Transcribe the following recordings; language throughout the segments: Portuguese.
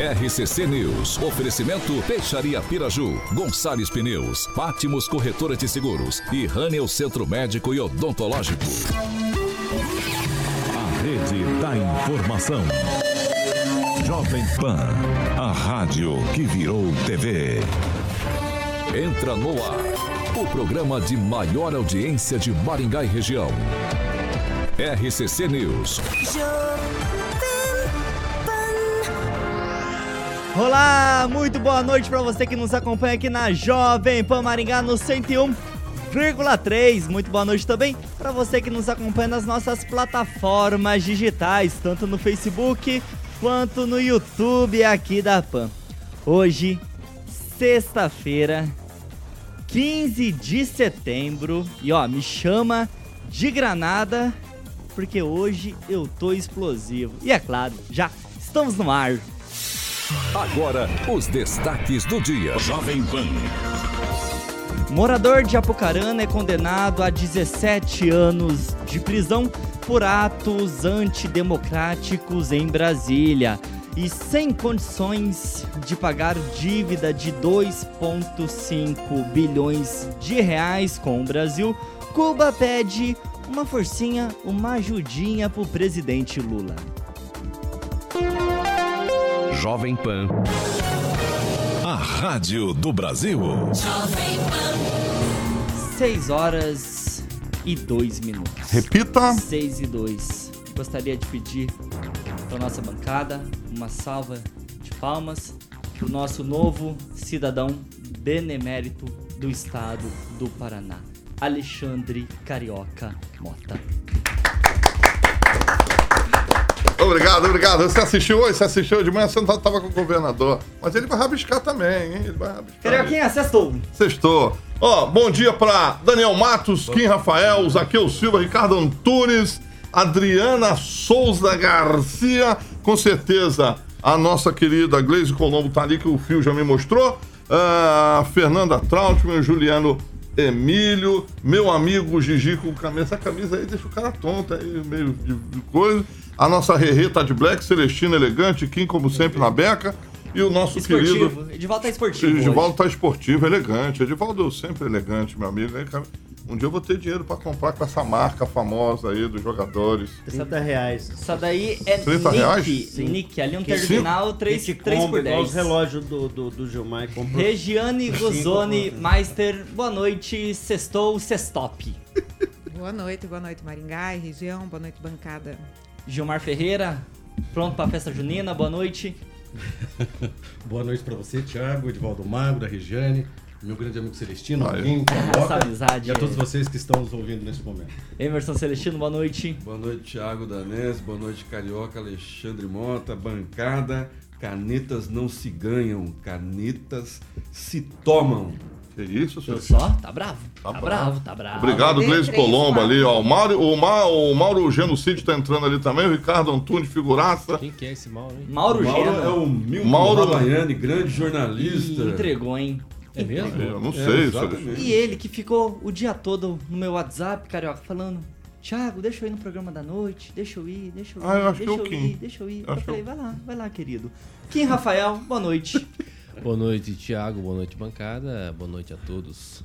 RCC News. Oferecimento Peixaria Piraju, Gonçalves Pneus, Pátimos Corretora de Seguros e Rânio Centro Médico e Odontológico. A Rede da Informação. Jovem Pan, a rádio que virou TV. Entra no ar, o programa de maior audiência de Maringá e região. RCC News. Olá, muito boa noite para você que nos acompanha aqui na Jovem Pan Maringá no 101,3. Muito boa noite também para você que nos acompanha nas nossas plataformas digitais, tanto no Facebook quanto no YouTube aqui da Pan. Hoje, sexta-feira, 15 de setembro, e ó, me chama de granada porque hoje eu tô explosivo. E é claro, já estamos no ar. Agora, os destaques do dia. Jovem Pan. Morador de Apucarana é condenado a 17 anos de prisão por atos antidemocráticos em Brasília e sem condições de pagar dívida de 2,5 bilhões de reais com o Brasil, Cuba pede uma forcinha, uma ajudinha pro presidente Lula. Jovem Pan. A Rádio do Brasil. Jovem Pan. 6 horas e 2 minutos. Repita. 6 e 2. Gostaria de pedir para nossa bancada uma salva de palmas para o nosso novo cidadão benemérito do estado do Paraná, Alexandre Carioca Mota. Obrigado, obrigado. Você assistiu hoje? Você assistiu de manhã? Você não estava com o governador. Mas ele vai rabiscar também, hein? Ele vai rabiscar. Carioquinha, sextou. Sextou. Ó, bom dia para Daniel Matos, Kim Rafael, Zaqueu Silva, Ricardo Antunes, Adriana Souza Garcia. Com certeza, a nossa querida Gleise Colombo tá ali, que o fio já me mostrou. Ah, Fernanda Trautmann, Juliano Emílio, meu amigo Gigi com camisa. Essa camisa aí deixa o cara tonto aí, meio de, coisa. A nossa Rerê tá de black, Celestina elegante, Kim, como sempre, na beca. E o nosso Esportivo. querido. Edivaldo tá esportivo. Edivaldo hoje. tá esportivo, elegante. Edivaldo sempre elegante, meu amigo. Um dia eu vou ter dinheiro pra comprar com essa marca famosa aí dos jogadores. 30 reais. Isso daí é 30 Nick. reais? Nick, ali um Que terminal 3, Gente 3 compra por igual 10. os relógios do, do, do Gilmar e comprou. Regiane Guzoni Meister, boa noite, sextou, sextop. Boa noite, boa noite Maringá e região, boa noite bancada. Gilmar Ferreira, pronto pra festa junina, boa noite. Boa noite pra você, Thiago, Edvaldo Magro, da Regiane, meu grande amigo Celestino, Valeu. Kim, Essa amizade. e a todos vocês que estão nos ouvindo nesse momento. Emerson Celestino, boa noite. Boa noite, Thiago Danés. Boa noite, Carioca, Alexandre Mota, bancada. Canetas não se ganham, canetas se tomam. Que isso, senhor? só? Tá bravo. Tá, Tá bravo, tá bravo. Obrigado, três, Colombo ali, ó. O Mauro, o, Ma, o Mauro Genocídio tá entrando ali também, o Ricardo Antunes, figuraça. Quem que é esse mal, hein? Mauro, Mauro Geno. é o Milton Mauro- Ravaiani, grande jornalista. Ih, entregou, hein? É mesmo? Eu não É, sei, senhor. E ele que ficou o dia todo no meu WhatsApp, carioca, falando: Thiago, deixa eu ir no programa da noite, deixa eu ir, deixa eu ir, Ah, eu acho deixa que é o eu Kim. ir, deixa eu ir. Eu que falei: eu- vai lá, vai lá, querido. Kim Rafael, boa noite. Boa noite, Thiago. Boa noite, bancada. Boa noite a todos.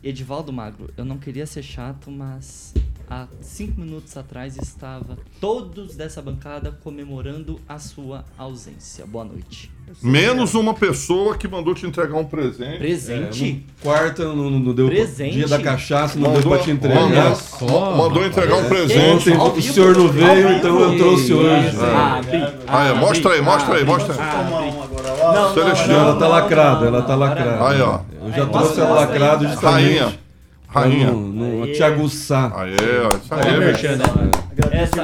Edivaldo Magro, eu não queria ser chato, mas há cinco minutos atrás estava todos dessa bancada comemorando a sua ausência. Boa noite. Menos uma pessoa que mandou te entregar um presente. Presente? É, Quarta não, não deu. Presente? Dia da cachaça não Mandou- deu pra te entregar. mandou- só, mandou entregar um presente. Ontem o senhor não veio, então eu trouxe hoje. Ah, Ah, é, mostra aí, mostra aí, mostra aí. Não, não, não, Ela tá lacrada, ela tá lacrada. Aí, ó. Eu já trouxe ela lacrada justamente. Rainha. Rainha. Não, te aguçar. Aí, ó. Isso aí, velho.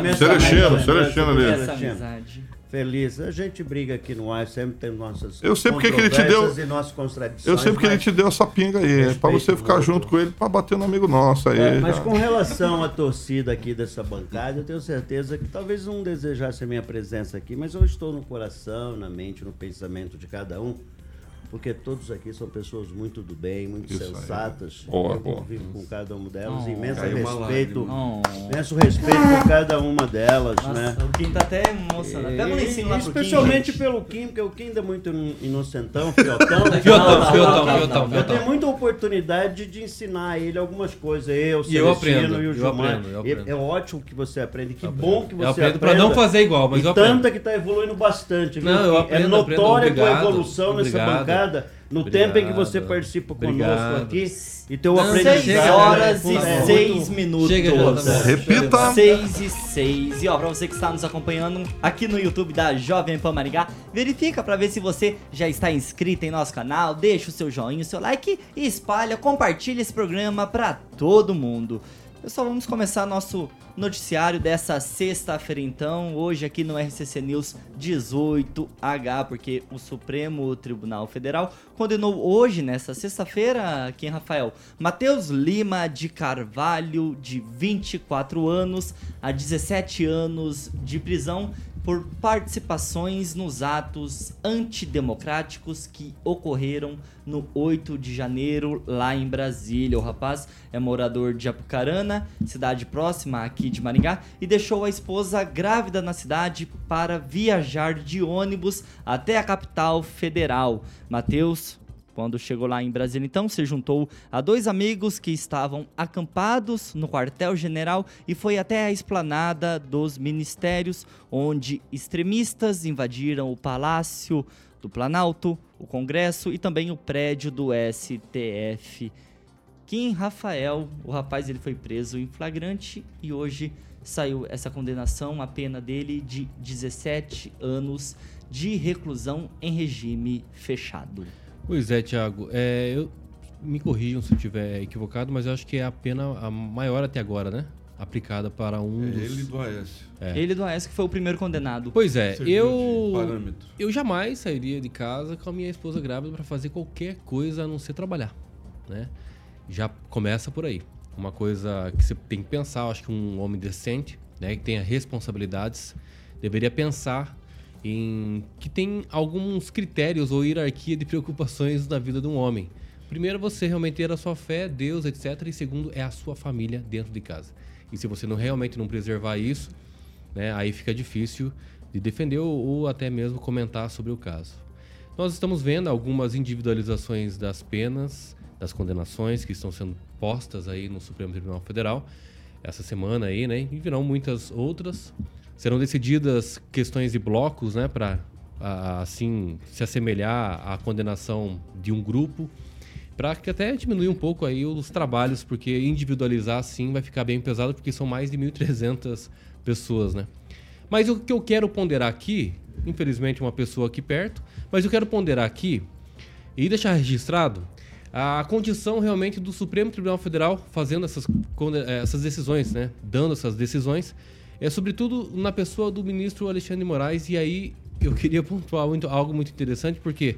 né? Celestino, Celestino ali. Feliz. A gente briga aqui no ar, sempre tem nossas Eu sei porque que ele te deu- controvérsias e nossas contradições. Eu sei porque ele te deu essa pinga aí. É pra você ficar muito. junto com ele, pra bater no amigo nosso aí. É, mas já. com relação à torcida aqui dessa bancada, eu tenho certeza que talvez não desejasse a minha presença aqui, mas eu estou no coração, na mente, no pensamento de cada um, porque todos aqui são pessoas muito do bem, muito Isso aí. sensatas. Boa, eu boa. convivo com cada uma delas, Oh, imenso respeito, imenso respeito por cada uma delas, né? Nossa, o Kim tá até emocionado. Pega um lencinho lá pro Kim, Especialmente gente. pelo Kim, porque o Kim ainda é muito inocentão, fiotão. Fiotão, fiotão, fiotão. Eu tenho muita oportunidade de ensinar ele algumas coisas. Eu, E eu Celestino aprendo, e o eu Gilmar. eu aprendo. É ótimo que você aprende. Que Eu bom aprendo. que Eu você aprendo pra não fazer igual, mas e eu aprendo. tanta que tá evoluindo bastante. Viu? Não, eu Kim? aprendo, é notória a tua evolução nessa obrigado. Bancada. No Obrigado. tempo em que você participa conosco Obrigado. aqui. E teu Não, aprendizado. Seis chega, horas e É, seis muito- minutos. Chega, já. Repita. 6 e 6. E ó, pra você que está nos acompanhando aqui no YouTube da Jovem Pan Maringá, verifica pra ver se você já está inscrito em nosso canal, deixa o seu joinha, o seu like e espalha, compartilha esse programa pra todo mundo. Pessoal, vamos começar nosso noticiário dessa sexta-feira então, hoje aqui no RCC News 18H, porque o Supremo Tribunal Federal condenou hoje, nessa sexta-feira, quem, Rafael? Matheus Lima de Carvalho, de 24 anos, a 17 anos de prisão por participações nos atos antidemocráticos que ocorreram no 8 de janeiro lá em Brasília. O rapaz é morador de Apucarana, cidade próxima aqui de Maringá, e deixou a esposa grávida na cidade para viajar de ônibus até a capital federal. Matheus quando chegou lá em Brasília, então, se juntou a dois amigos que estavam acampados no quartel-general e foi até a esplanada dos ministérios, onde extremistas invadiram o Palácio do Planalto, o Congresso e também o prédio do STF. Kim Rafael, o rapaz, ele foi preso em flagrante e hoje saiu essa condenação, a pena dele de 17 anos de reclusão em regime fechado. Pois é, Thiago. É, eu, me corrijam se eu estiver equivocado, mas eu acho que é a pena a maior até agora, né? Aplicada para um É dos... ele do Aécio. É. Ele do AES que foi o primeiro condenado. Pois é, Serviu eu... Eu jamais sairia de casa com a minha esposa grávida para fazer qualquer coisa a não ser trabalhar, né? Já começa por aí. Uma coisa que você tem que pensar, eu acho que um homem decente, né, que tenha responsabilidades, deveria pensar em que tem alguns critérios ou hierarquia de preocupações na vida de um homem. Primeiro, você realmente ter a sua fé, Deus, etc. E segundo, é a sua família dentro de casa. E se você não realmente não preservar isso, né, aí fica difícil de defender ou, ou até mesmo comentar sobre o caso. Nós estamos vendo algumas individualizações das penas, das condenações que estão sendo postas aí no Supremo Tribunal Federal essa semana aí, né? E virão muitas outras. Serão decididas questões de blocos, né, para assim se assemelhar à condenação de um grupo, para que até diminuir um pouco aí os trabalhos, porque individualizar assim vai ficar bem pesado, porque são mais de 1.300 pessoas, né? Mas o que eu quero ponderar aqui, infelizmente uma pessoa aqui perto, mas eu quero ponderar aqui e deixar registrado a condição realmente do Supremo Tribunal Federal fazendo essas, eh, essas decisões, né? Dando essas decisões, é sobretudo na pessoa do ministro Alexandre Moraes. E aí eu queria pontuar muito- algo muito interessante, porque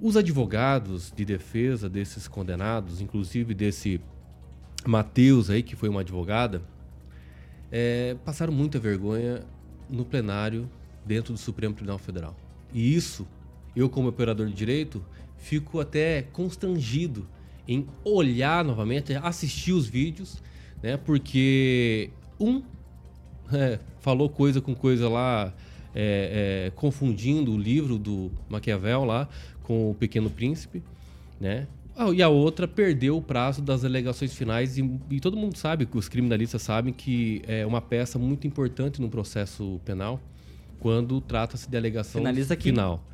os advogados de defesa desses condenados, inclusive desse Matheus aí, que foi uma advogada, é, passaram muita vergonha no plenário dentro do Supremo Tribunal Federal. E isso, eu como operador de direito, fico até constrangido em olhar novamente, assistir os vídeos, né? Porque um é, falou coisa com coisa lá, é, é, confundindo o livro do Maquiavel lá com o Pequeno Príncipe, né? Ah, E a outra perdeu o prazo das alegações finais e, e todo mundo sabe, que os criminalistas sabem que é uma peça muito importante no processo penal quando trata-se de alegação Finaliza aqui. final.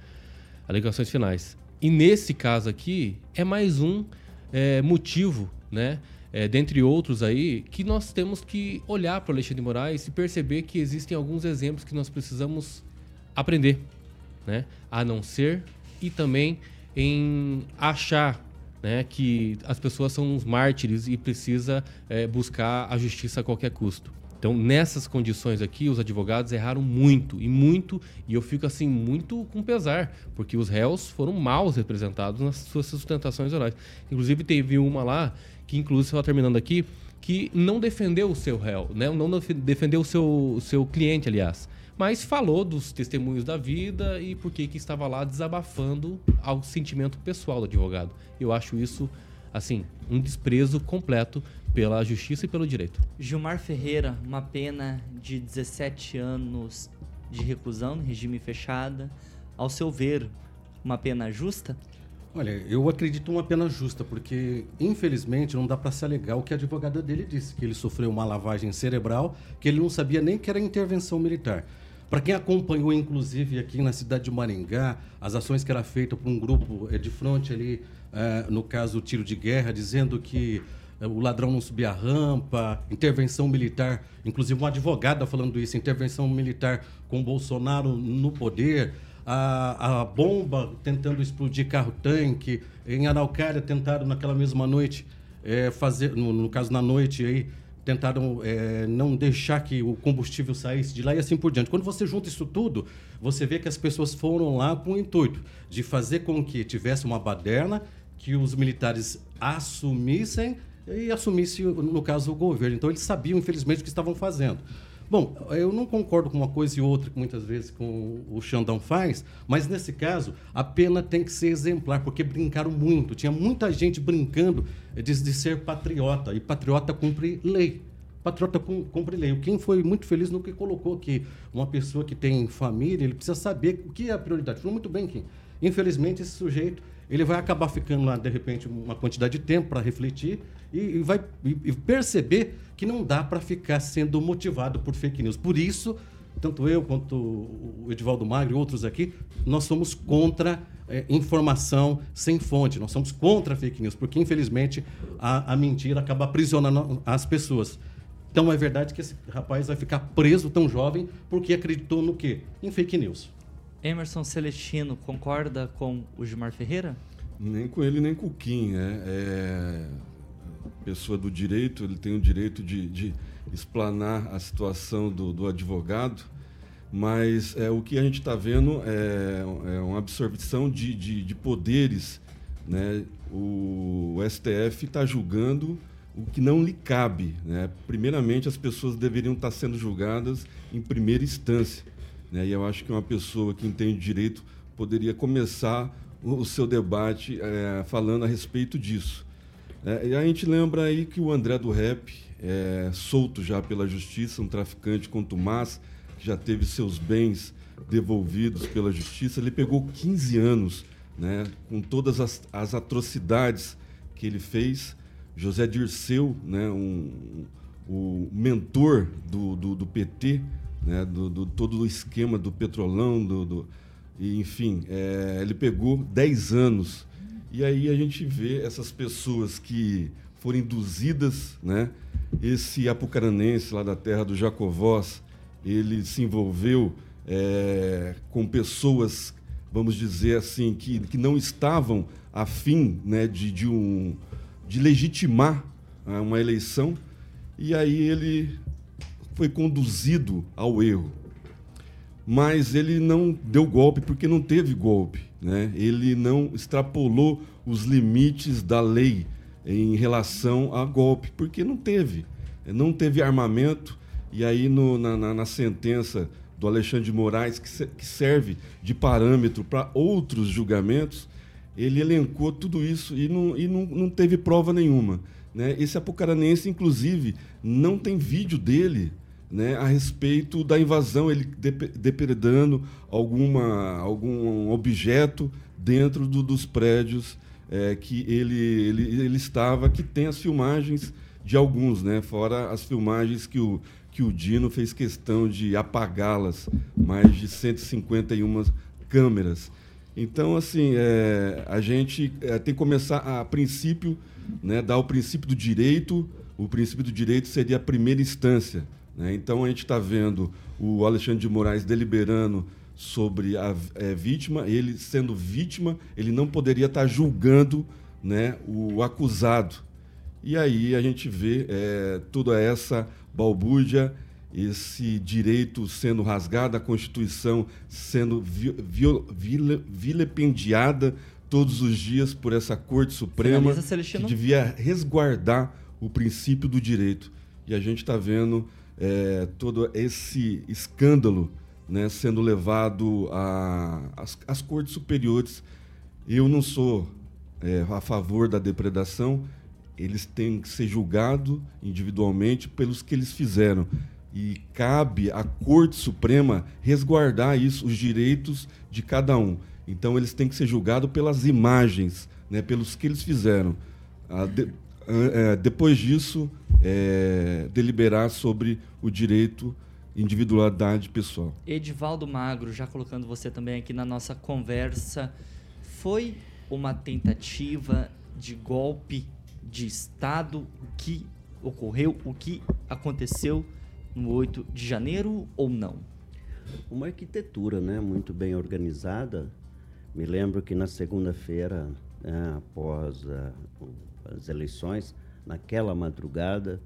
Alegações finais. E nesse caso aqui, é mais um é, motivo, né? É, dentre outros aí, que nós temos que olhar para o Alexandre de Moraes e perceber que existem alguns exemplos que nós precisamos aprender, né? A não ser e também em achar né, que as pessoas são uns mártires e precisa é, buscar a justiça a qualquer custo. Então, nessas condições aqui, os advogados erraram muito, e muito, e eu fico assim, muito com pesar, porque os réus foram mal representados nas suas sustentações orais. Inclusive, teve uma lá, que inclusive, só terminando aqui, que não defendeu o seu réu, né? não def- defendeu o seu, seu cliente, aliás, mas falou dos testemunhos da vida e por que estava lá desabafando ao sentimento pessoal do advogado. Eu acho isso, assim, um desprezo completo pela justiça e pelo direito. Gilmar Ferreira, uma pena de 17 anos de reclusão no regime fechada. Ao seu ver, uma pena justa? Olha, eu acredito uma pena justa, porque infelizmente não dá para se alegar o que a advogada dele disse, que ele sofreu uma lavagem cerebral, que ele não sabia nem que era intervenção militar. Para quem acompanhou, inclusive, aqui na cidade de Maringá, as ações que era feita por um grupo eh, de fronte ali, eh, no caso, tiro de guerra, dizendo que o ladrão não subia a rampa, intervenção militar, inclusive uma advogada falando isso, intervenção militar com Bolsonaro no poder, a, a bomba tentando explodir carro-tanque, em Araucária tentaram naquela mesma noite eh, fazer, no, no caso na noite aí, tentaram eh, não deixar que o combustível saísse de lá e assim por diante. Quando você junta isso tudo, você vê que as pessoas foram lá com o intuito de fazer com que tivesse uma baderna, que os militares assumissem e assumisse, no caso, o governo. Então, eles sabiam, infelizmente, o que estavam fazendo. Bom, eu não concordo com uma coisa e outra, que muitas vezes com o Xandão faz, mas nesse caso, a pena tem que ser exemplar, porque brincaram muito. Tinha muita gente brincando de, de ser patriota, e patriota cumpre lei. Patriota cum- cumpre lei. Quem foi muito feliz no que colocou aqui, uma pessoa que tem família, ele precisa saber o que é a prioridade. Falou muito bem, Kim. Infelizmente, esse sujeito ele vai acabar ficando lá, de repente, uma quantidade de tempo para refletir e, e vai e- e perceber que não dá para ficar sendo motivado por fake news. Por isso, tanto eu quanto o Edivaldo Magro e outros aqui, nós somos contra eh, informação sem fonte, nós somos contra fake news, porque infelizmente a, a mentira acaba aprisionando as pessoas. Então é verdade que esse rapaz vai ficar preso tão jovem porque acreditou no quê? Em fake news. Emerson Celestino concorda com o Gilmar Ferreira? Nem com ele, nem com o Kim. né? É, pessoa do direito, ele tem o direito de, de explanar a situação do, do advogado, mas é, o que a gente está vendo é, é uma absorção de, de, de poderes. Né? O, STF está julgando o que não lhe cabe. Né? Primeiramente, as pessoas deveriam estar sendo julgadas em primeira instância. Né? E eu acho que uma pessoa que entende direito poderia começar o, seu debate eh, falando a respeito disso. É, e a gente lembra aí que o André do Rap, é, solto já pela justiça, um traficante contumaz, que já teve seus bens devolvidos pela justiça, ele pegou 15 anos, né, com todas as, as atrocidades que ele fez. José Dirceu, né, um, o mentor do, do, do PT, né, do, do todo o esquema do petrolão, do, do- e, enfim, é, ele pegou 10 anos. E aí a gente vê essas pessoas que foram induzidas, né? Esse apucaranense lá da terra do Jacovós, ele se envolveu é, com pessoas, vamos dizer assim, que, que não estavam afim né, de, de, um, de legitimar ah, uma eleição, e aí ele foi conduzido ao erro mas ele não deu golpe porque não teve golpe. Né? Ele não extrapolou os limites da lei em relação a golpe, porque não teve. Não teve armamento, e aí no- na, na- na sentença do Alexandre de Moraes, que, se- que serve de parâmetro para outros julgamentos, ele elencou tudo isso e não, e não, não teve prova nenhuma. Né? Esse apucaranense, inclusive, não tem vídeo dele né, a respeito da invasão, ele dep- depredando alguma, algum objeto dentro do- dos prédios eh, que ele, ele, ele estava, que tem as filmagens de alguns, né, fora as filmagens que o, que o Dino fez questão de apagá-las, mais de 151 câmeras. Então, assim, é, a gente é, tem que começar a, princípio, né, dar o princípio do direito. O princípio do direito seria a primeira instância. Né? Então, a gente está vendo o Alexandre de Moraes deliberando sobre a é, vítima. Ele, sendo vítima, ele não poderia estar julgando né, o acusado. E aí a gente vê é, toda essa balbúrdia esse direito sendo rasgado, a Constituição sendo vi, vi, vile, vilipendiada todos os dias por essa Corte Suprema que devia resguardar o princípio do direito. E a gente está vendo é, todo esse escândalo né, sendo levado às cortes superiores. Eu não sou é, a favor da depredação, eles têm que ser julgados individualmente pelos que eles fizeram. E cabe à Corte Suprema resguardar isso, os direitos de cada um. Então eles têm que ser julgados pelas imagens, né, pelos que eles fizeram. Ah, de- ah, é, depois disso, é, deliberar sobre o direito individualidade pessoal. Edivaldo Magro, já colocando você também aqui na nossa conversa, foi uma tentativa de golpe de Estado o que ocorreu, o que aconteceu no 8 de janeiro ou não? Uma arquitetura né, muito bem organizada. Me lembro que na segunda-feira, né, após a- o- as eleições, naquela madrugada,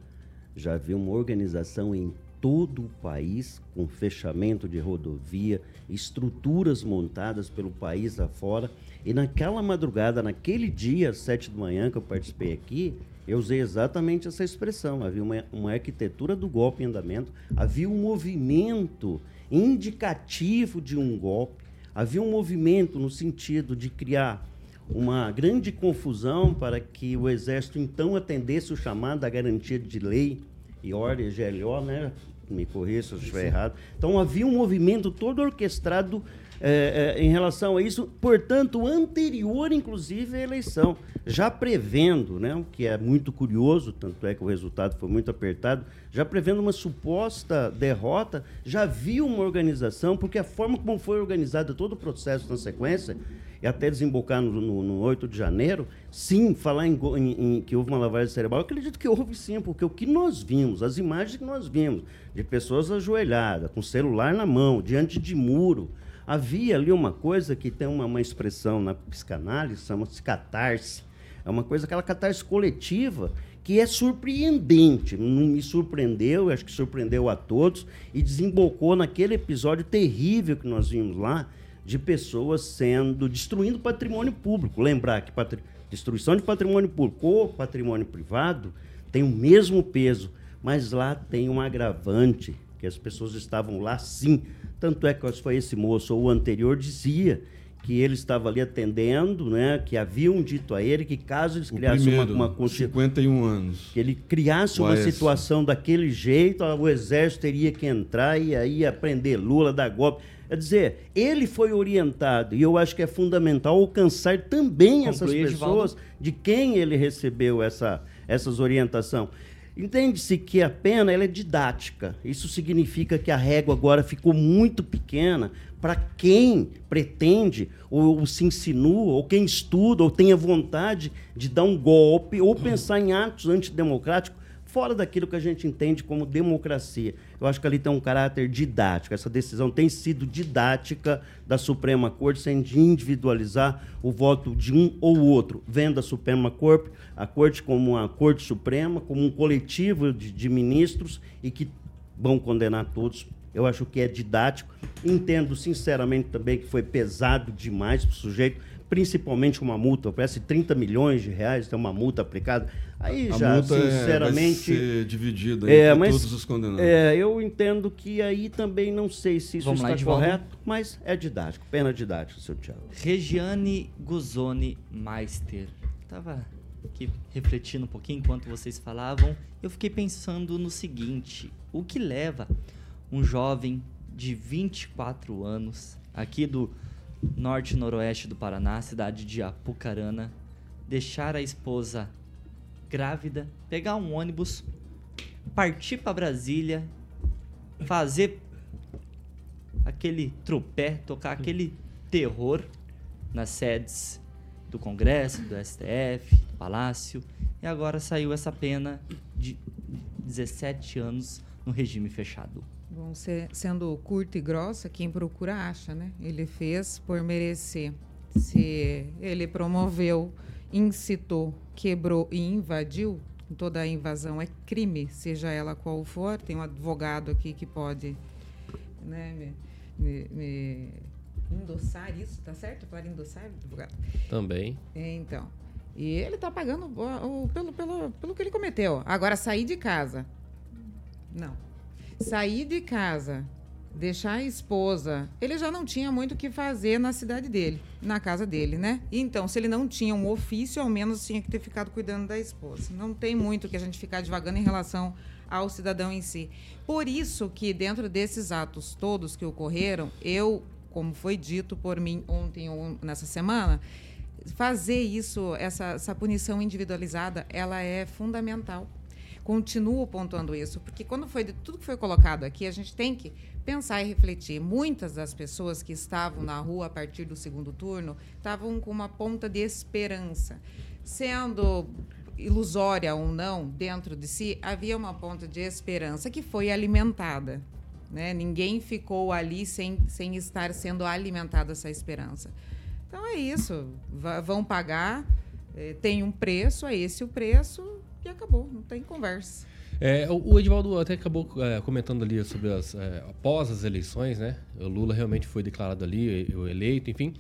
já havia uma organização em todo o país, com fechamento de rodovia, estruturas montadas pelo país afora. E naquela madrugada, naquele dia, às sete da manhã, que eu participei aqui, eu usei exatamente essa expressão. Havia uma, uma arquitetura do golpe em andamento, havia um movimento indicativo de um golpe, havia um movimento no sentido de criar uma grande confusão para que o Exército então atendesse o chamado da garantia de lei e ordem, GLO, né? Me corrija se eu estiver errado. Então havia um movimento todo orquestrado eh, eh, em relação a isso, portanto, anterior, inclusive, à eleição, já prevendo, né, o que é muito curioso, tanto é que o resultado foi muito apertado, já prevendo uma suposta derrota, já havia uma organização, porque a forma como foi organizado todo o processo na sequência, e até desembocar no, no, no 8 de janeiro, sim, falar em, em- em que houve uma lavagem cerebral, eu acredito que houve sim, porque o que nós vimos, as imagens que nós vimos, de pessoas ajoelhadas, com celular na mão, diante de muro, havia ali uma coisa que tem uma, uma expressão na psicanálise, chama-se catarse. É uma coisa, aquela catarse coletiva, que é surpreendente. Me surpreendeu, eu acho que surpreendeu a todos, e desembocou naquele episódio terrível que nós vimos lá, de pessoas sendo destruindo patrimônio público. Lembrar que patri- destruição de patrimônio público ou patrimônio privado tem o mesmo peso, mas lá tem um agravante que as pessoas estavam lá sim. Tanto é que foi esse moço ou o anterior dizia que ele estava ali atendendo, né, que haviam dito a ele que caso eles O criassem uma, uma consti- 51 anos. que ele criasse uma situação daquele jeito, o exército teria que entrar e aí ia prender Lula, dar golpe. Quer dizer, ele foi orientado, e eu acho que é fundamental alcançar também essas Conclui, pessoas de quem ele recebeu essa, essas orientações. Entende-se que a pena ela é didática. Isso significa que a régua agora ficou muito pequena para quem pretende, ou, ou se insinua, ou quem estuda, ou tenha vontade de dar um golpe, ou pensar em atos antidemocráticos fora daquilo que a gente entende como democracia. Eu acho que ali tem um caráter didático. Essa decisão tem sido didática da Suprema Corte, sem individualizar o voto de um ou outro, vendo a Suprema Corte, a Corte como uma Corte Suprema, como um coletivo de, de ministros e que vão condenar todos. Eu acho que é didático. Entendo sinceramente também que foi pesado demais para o sujeito, principalmente uma multa, parece 30 milhões de reais, tem uma multa aplicada. Aí A já, multa é- vai sinceramente. ser dividida É, entre mas, todos os condenados. É, eu entendo que aí também não sei se isso Vamos lá, está Edivaldo. correto, mas é didático, pena didático, seu Thiago. Regiane Guzoni Meister. Tava aqui refletindo um pouquinho enquanto vocês falavam. Eu fiquei pensando no seguinte: o que leva um jovem de 24 anos, aqui do norte noroeste do Paraná, cidade de Apucarana, deixar a esposa grávida, pegar um ônibus, partir para Brasília, fazer aquele tropé, tocar aquele terror nas sedes do Congresso, do STF, do Palácio, e agora saiu essa pena de 17 anos no regime fechado. Bom, se- sendo curta e grossa, quem procura acha, né? Ele fez por merecer. Se ele promoveu, incitou, quebrou e invadiu, toda a invasão é crime, seja ela qual for. Tem um advogado aqui que pode né, me, me- me endossar isso, tá certo? Para endossar, advogado? Também. Então. E ele tá pagando o- o- pelo, pelo, pelo que ele cometeu. Agora, sair de casa. Não. Sair de casa, deixar a esposa. Ele já não tinha muito o que fazer na cidade dele, na casa dele, né? Então, se ele não tinha um ofício, ao menos tinha que ter ficado cuidando da esposa. Não tem muito que a gente ficar devagando em relação ao cidadão em si. Por isso que, dentro desses atos todos que ocorreram, eu, como foi dito por mim ontem ou nessa semana, fazer isso, essa, essa punição individualizada, ela é fundamental. Continuo pontuando isso, porque quando foi de tudo que foi colocado aqui, a gente tem que pensar e refletir. Muitas das pessoas que estavam na rua a partir do segundo turno estavam com uma ponta de esperança. Sendo ilusória ou não, dentro de si, havia uma ponta de esperança que foi alimentada. Né? Ninguém ficou ali sem, sem estar sendo alimentada essa esperança. Então é isso. Va- vão pagar, eh, tem um preço, é esse o preço e acabou. Não tem conversa. É, o o Edivaldo até acabou é, comentando ali sobre as. é, após as eleições, né? O Lula realmente foi declarado ali, eleito, enfim.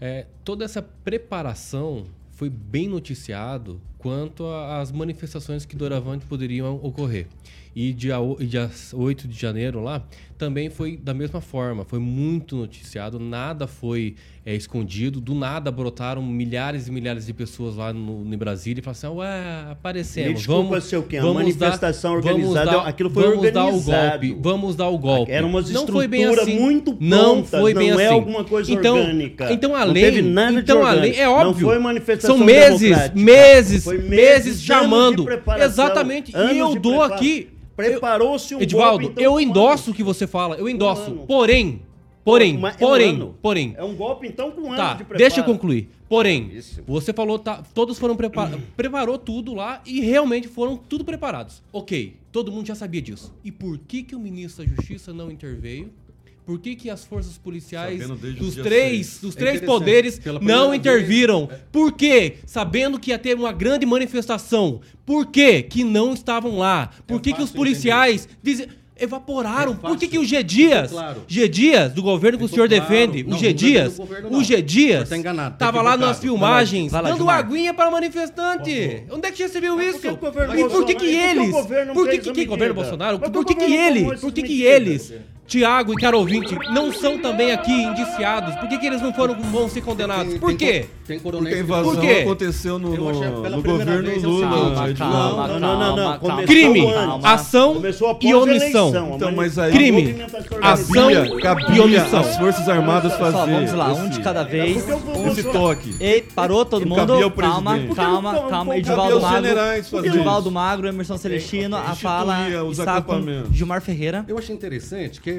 É, toda essa preparação foi bem noticiado quanto às manifestações que doravante poderiam ocorrer. E dia, e dia 8 de janeiro lá também foi da mesma forma, foi muito noticiado, nada foi é, escondido, do nada brotaram milhares e milhares de pessoas lá no, no Brasília e falaram assim, ué, aparecemos, Me desculpa vamos, quê? A vamos manifestação dar, vamos organizada, dar- aquilo foi vamos dar o organizado. golpe, vamos dar o golpe. Era uma não foi bem estrutura assim. muito não prontas, foi bem não é assim. alguma coisa então, orgânica. Então a Não teve nada de então a lei orgânico. é Não óbvio. foi manifestação São meses, meses, Foi meses, meses, chamando. Exatamente. anos E eu dou preparo. aqui Preparou-se um Edivaldo, golpe, então, eu endosso o que você fala, eu endosso. ano. Porém, porém, Mas é um porém, porém. É um golpe, então, com anos Tá, de preparo. deixa eu concluir. Porém, você falou, tá, todos foram preparados, preparou tudo lá e realmente foram tudo preparados. Ok, todo mundo já sabia disso. E por que que o ministro da Justiça não interveio? Por que que as forças policiais dos três, dos É três poderes não vez- interviram? Por quê? Sabendo que ia ter uma grande manifestação. Por quê que não estavam lá? Por É que que os policiais diz- evaporaram? É Por que que o G Dias, claro. G Dias do governo que o senhor claro. defende, Não, o G Dias, o. G Dias, tá enganado, tá lá nas filmagens, lá, dando Gilmar. aguinha para manifestante. Onde é que já você viu isso? por que E por que e eles, por que que, governo? Bolsonaro, por que que eles, por que que eles, Tiago e Caro ouvinte, não são também aqui indiciados? Por que que eles não foram, vão ser condenados? Tem- Por tem quê? co- Tem Porque coronéis a invasão Por quê? aconteceu no, Eu achei no, pela no primeira governo vez, eu Lula. sei. Calma, calma, Não, não, não, não. calma, Começou Crime, antes. ação Começou após e a omissão. eleição. Então, mas aí- Crime, movimentação ação. Cabia e omissão. às Forças Armadas fazer. Pessoal, vamos lá, um esse- de cada vez. Porque Um Esse toque. Ei, parou todo mundo? ao Calma, presidente. calma, Porque calma. Edivaldo cabia Magro. generais fazer Edivaldo. Magro, Emerson Celestino, a Instituía fala os está com acampamentos. Gilmar Ferreira. Eu achei interessante que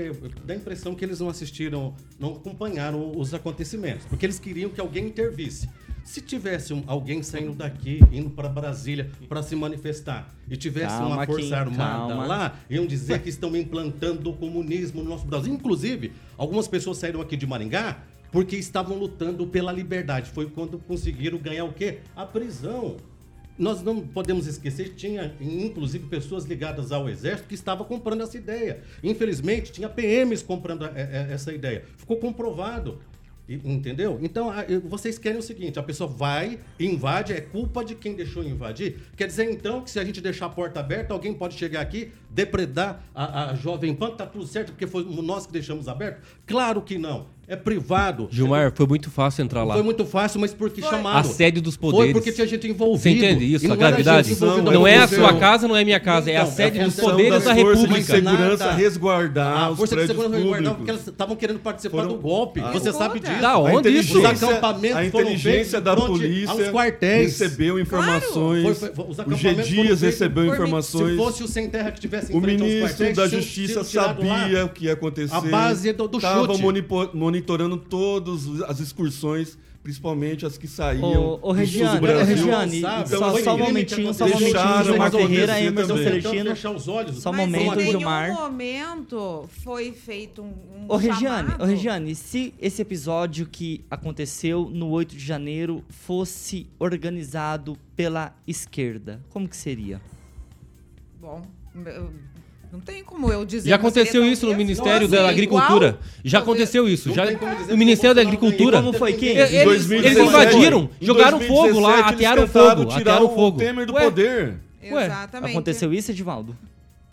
dá a impressão que eles não assistiram, não acompanharam os acontecimentos, porque eles queriam que alguém intervisse. Se tivesse um- alguém saindo daqui, indo para Brasília para se manifestar, e tivesse Calma, uma força armada calma. lá, iam dizer que estão implantando o comunismo no nosso Brasil. Inclusive, algumas pessoas saíram aqui de Maringá porque estavam lutando pela liberdade. Foi quando conseguiram ganhar o quê? A prisão. Nós não podemos esquecer que tinha, inclusive, pessoas ligadas ao Exército que estavam comprando essa ideia. Infelizmente, tinha PMs comprando eh, eh, essa ideia. Ficou comprovado. Entendeu? Então, vocês querem o seguinte: a pessoa vai, invade, é culpa de quem deixou invadir. Quer dizer, então, que se a gente deixar a porta aberta, alguém pode chegar aqui, depredar a, a Jovem Pan, tá tudo certo, porque foi nós que deixamos aberto? Claro que não. É privado. Gilmar, foi muito fácil entrar lá. Foi muito fácil, mas porque chamaram. A sede dos Foi poderes. porque tinha gente envolvida. Você entende isso? A não gravidade? Não com é a sua casa, não é a minha casa, é a Então, sede é dos poderes da República. de segurança resguardar A os Força de Segurança resguardar porque elas estavam querendo participar Foram- do golpe. Ah, Você sabe disso. Da A onde isso? Os inteligência, acampamentos a inteligência da polícia aos quartéis. recebeu informações. Foi- foi- os o G Dias recebeu informações. Se fosse o Sem Terra que tivesse em O frente aos ministro da Justiça sabia o que ia acontecer. A base do- do Estava chute. Monitorando todas as excursões principalmente as que saíam Ô, Regiane, Brasil. Regiane, sabe, só, foi só um momentinho, só um momentinho, Gilmar Ferreira, Emerson. Celestino. Então, fechar os olhos. Só um Mas momento, em nenhum Gilmar. momento foi feito um, um Ô Regiane, chamado. ô Regiane, se esse episódio que aconteceu no 8 de janeiro fosse organizado pela esquerda, como que seria? Bom, eu- não tem como eu dizer. Já que seria aconteceu isso no Ministério da Agricultura. igual, Já aconteceu isso. Já, o Ministério da o Agricultura. Como foi que? E- Eles, eles 2017, invadiram, jogaram fogo lá, 2017, atearam fogo. Atearam o fogo. Temer do Ué, poder. Ué, Exatamente. Aconteceu isso, Edivaldo?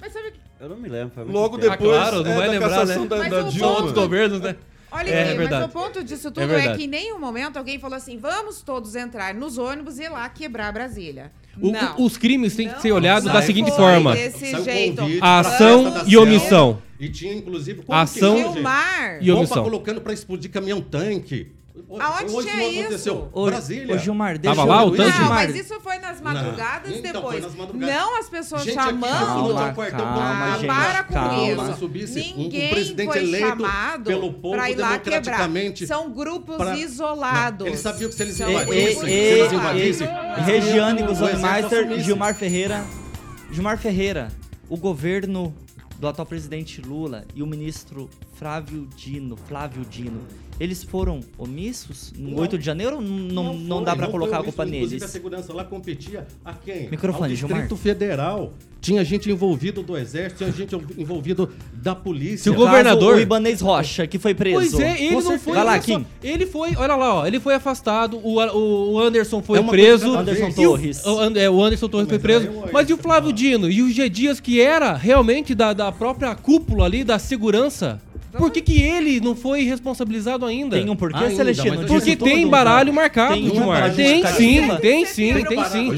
Mas sabe que- Eu não me lembro. Logo tempo. depois claro, não é, vai da lembrar, né? da, Mas da o Dilma. outros governos, né? Olha É, aqui, verdade. mas o ponto disso tudo É é, que em nenhum momento alguém falou assim: vamos todos entrar nos ônibus e ir lá quebrar Brasília. O- não. os crimes têm que ser olhados da seguinte forma: A ação e omissão. E tinha, inclusive, Ação. E Bomba omissão. colocando pra explodir caminhão-tanque. Aonde Hoje tinha não aconteceu. Ô, Brasília. ô Gilmar, deixa Tava eu- lá o tanque? Não, mas isso foi nas madrugadas Então, foi depois. nas madrugadas. Não as pessoas Gente, chamando. Calma, calma, Ah, gente, para com calma. isso. Subisse um- um Ninguém presidente foi eleito chamado pelo povo pra ir lá quebrar. São grupos pra- isolados. Eles sabiam que se eles São E, invadissem, grupos se eles invadissem, Regiane o Meister, assumisse. Gilmar Ferreira. Gilmar Ferreira, o governo do atual presidente Lula e o ministro Flávio Dino, Flávio Dino, eles foram omissos no Não. 8 de janeiro ou não, não, foi, dá pra não colocar a culpa isso. Inclusive, a neles? segurança lá competia a quem? Microfone, Ao Gilmar. Distrito Federal. Tinha gente envolvido do Exército, tinha gente envolvido da polícia. Se o governador- Caso o Ibanez Rocha, que foi preso. Pois é, ele Com não certeza. foi. Vai lá, Kim. Ele foi, olha lá, ó, ele foi afastado, o, o Anderson foi É preso. Anderson Torres. O, é, o Anderson Torres foi Mas preso. o- Mas e o Flávio Dino? E o G Dias, que era realmente da, da própria cúpula ali, da segurança? Por que, que ele não foi responsabilizado ainda? Tem um porquê, Ainda, Celestino? Porque tem baralho marcado, Tem uma. Tem sim, tem sim, tem sim.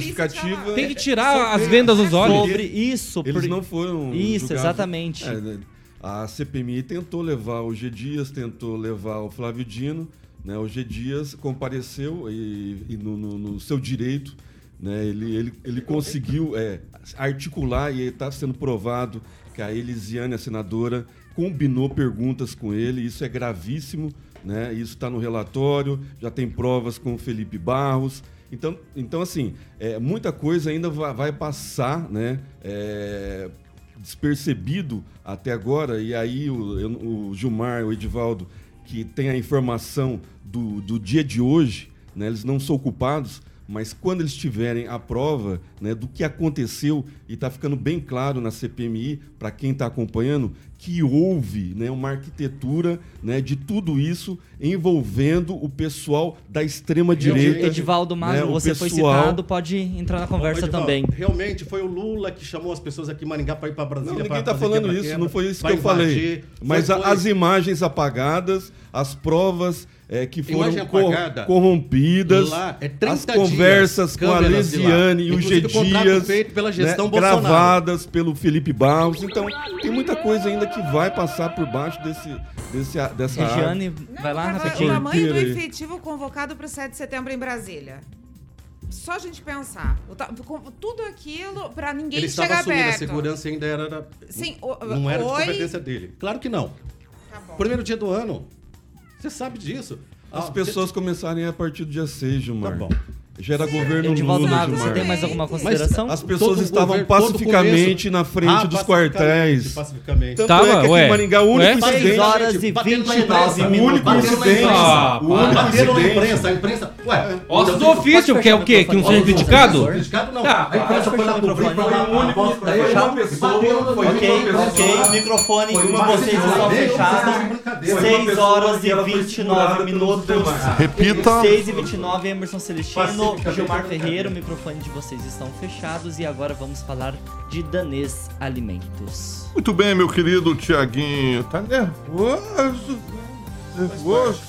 Tem que tirar as vendas dos olhos. Sobre isso. Eles por- não foram. Isso, julgados. exatamente. É, a CPMI tentou levar o G Dias, tentou levar o Flávio Dino. Né, o G Dias compareceu e, e no, no- no seu direito, né, ele, ele, ele conseguiu é, articular e está sendo provado que a Elisiane, a senadora, combinou perguntas com ele. Isso é gravíssimo. Né, isso está no relatório, já tem provas com o Felipe Barros. Então, então assim, é, muita coisa ainda vai, passar, né? é, despercebido até agora, e aí o, o Gilmar, o Edivaldo, que tem a informação do, do dia de hoje, né, eles não são culpados, mas quando eles tiverem a prova né, do que aconteceu, e está ficando bem claro na CPMI, para quem está acompanhando, que houve né, uma arquitetura né, de tudo isso envolvendo o pessoal da extrema-direita. Edivaldo Magro, né, você foi pessoal- citado, pode entrar na conversa Edivaldo, também. Realmente foi o Lula que chamou as pessoas aqui em Maringá para ir para Brasília. Não, ninguém está falando isso, não foi isso que eu falei. invadir. Mas Foi- foi- as imagens apagadas, as provas é, que foram apagada. corrompidas, Lá, é 30 as conversas dias, com a. Lesiane e o G Dias, feito pela né, gestão Bolsonaro. gravadas pelo Felipe Barros. Então, tem muita coisa ainda que vai passar por baixo desse, desse, dessa área. Regiane, vai lá rapidinho. O tamanho do efetivo convocado para o 7 de setembro em Brasília. Só a gente pensar. Tudo aquilo para ninguém Ele estava chegar assumindo a segurança ainda era. Sim, o- não era de oi? competência dele. Claro que não. Tá bom. Primeiro dia do ano. Você sabe disso. As Ah, pessoas começarem a partir do dia 6, Gilmar. Tá bom. Já era governo Edivaldo Lula, Magro, você tem mais alguma Mas consideração? As pessoas Todo estavam governo, pacificamente na frente Ah, dos pacificamente, quartéis. Pacificamente. Tanto Tava, é que aqui ué. Maringá, o único Ué? Incidente... horas e Batendo na 29 imprensa, O minutos. único incidente... Ah, o único Bateram na imprensa, a imprensa. Ué, Ossos do ofício, que é o quê? Que não seja criticado? Criticado não. Tá, a imprensa foi lá cobrir, foi Foi único- e Ok, ok, o microfone de uma vocês fechados. brincadeira. 6 horas e 29 minutos. Repita. 6 e 29, Emerson Celestino, Gilmar Ferreira, o microfone de vocês estão fechados e agora vamos falar de Danês Alimentos. Muito bem, meu querido Tiaguinho. Tá nervoso? Nervoso?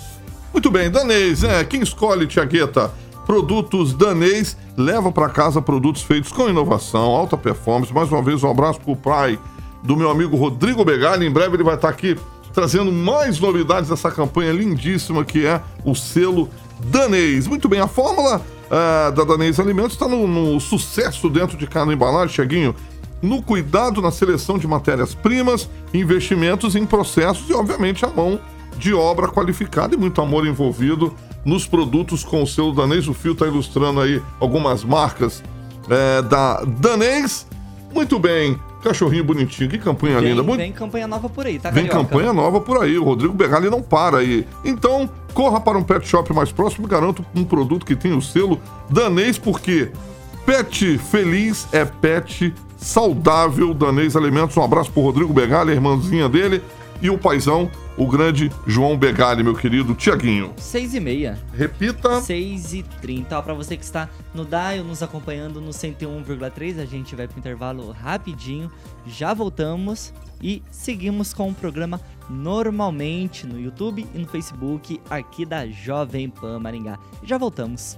Muito bem, danês, né? Quem escolhe, Tiagueta? Produtos danês leva para casa produtos feitos com inovação, alta performance. Mais uma vez, um abraço pro pai do meu amigo Rodrigo Begali. Em breve ele vai estar aqui trazendo mais novidades dessa campanha lindíssima que é o selo danês. Muito bem, a fórmula da Danês Alimentos está no, no sucesso dentro de cada embalagem, Tiaguinho no cuidado na seleção de matérias-primas, investimentos em processos e, obviamente, a mão de obra qualificada e muito amor envolvido nos produtos com o selo danês. O Fio está ilustrando aí algumas marcas é, da danês. Muito bem, cachorrinho bonitinho, que campanha Vem, linda. Muito vem campanha nova por aí, tá, Vem Carioca? campanha nova por aí. O Rodrigo Begali não para aí. Então, corra para um pet shop mais próximo e garanto um produto que tem o selo danês, porque pet feliz é pet saudável. Danês Alimentos. Um abraço pro Rodrigo Begali, a irmãzinha dele, e o paizão, o grande João Begali, meu querido Tiaguinho. 6 e meia. Repita. 6 e 30. Ó, pra você que está no Dial, nos acompanhando no 101,3, a gente vai pro intervalo rapidinho. Já voltamos e seguimos com o programa normalmente no YouTube e no Facebook aqui da Jovem Pan Maringá. Já voltamos.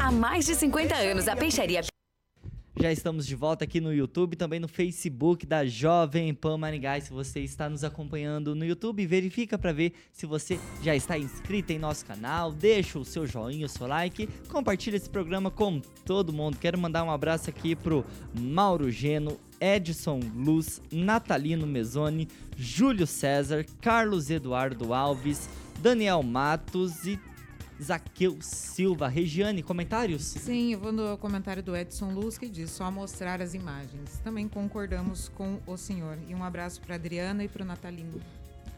Há mais de 50 anos, a Peixaria Já estamos de volta aqui no YouTube, também no Facebook da Jovem Pan Maringá. Se você está nos acompanhando no YouTube, verifica para ver se você já está inscrito em nosso canal. Deixa o seu joinha, o seu like, compartilha esse programa com todo mundo. Quero mandar um abraço aqui pro Mauro Geno, Edson Luz, Natalino Mezzoni, Júlio César, Carlos Eduardo Alves, Daniel Matos e Zaqueu Silva. Regiane, comentários? Sim, eu vou no comentário do Edson Luz que diz só mostrar as imagens. Também concordamos com o senhor. E um abraço para Adriana e para o Natalino.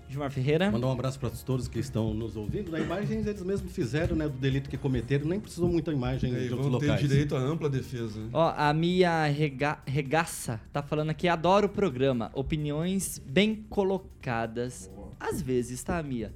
Gilmar Ferreira. Mandar um abraço para todos que estão nos ouvindo. Na imagens eles mesmos fizeram, né, do delito que cometeram, nem precisou muita imagem É, e de vão outros ter locais. direito à ampla defesa. né? Ó, a Mia Rega Regaça tá falando aqui, adoro o programa. Opiniões bem colocadas. Às vezes, tá, Mia?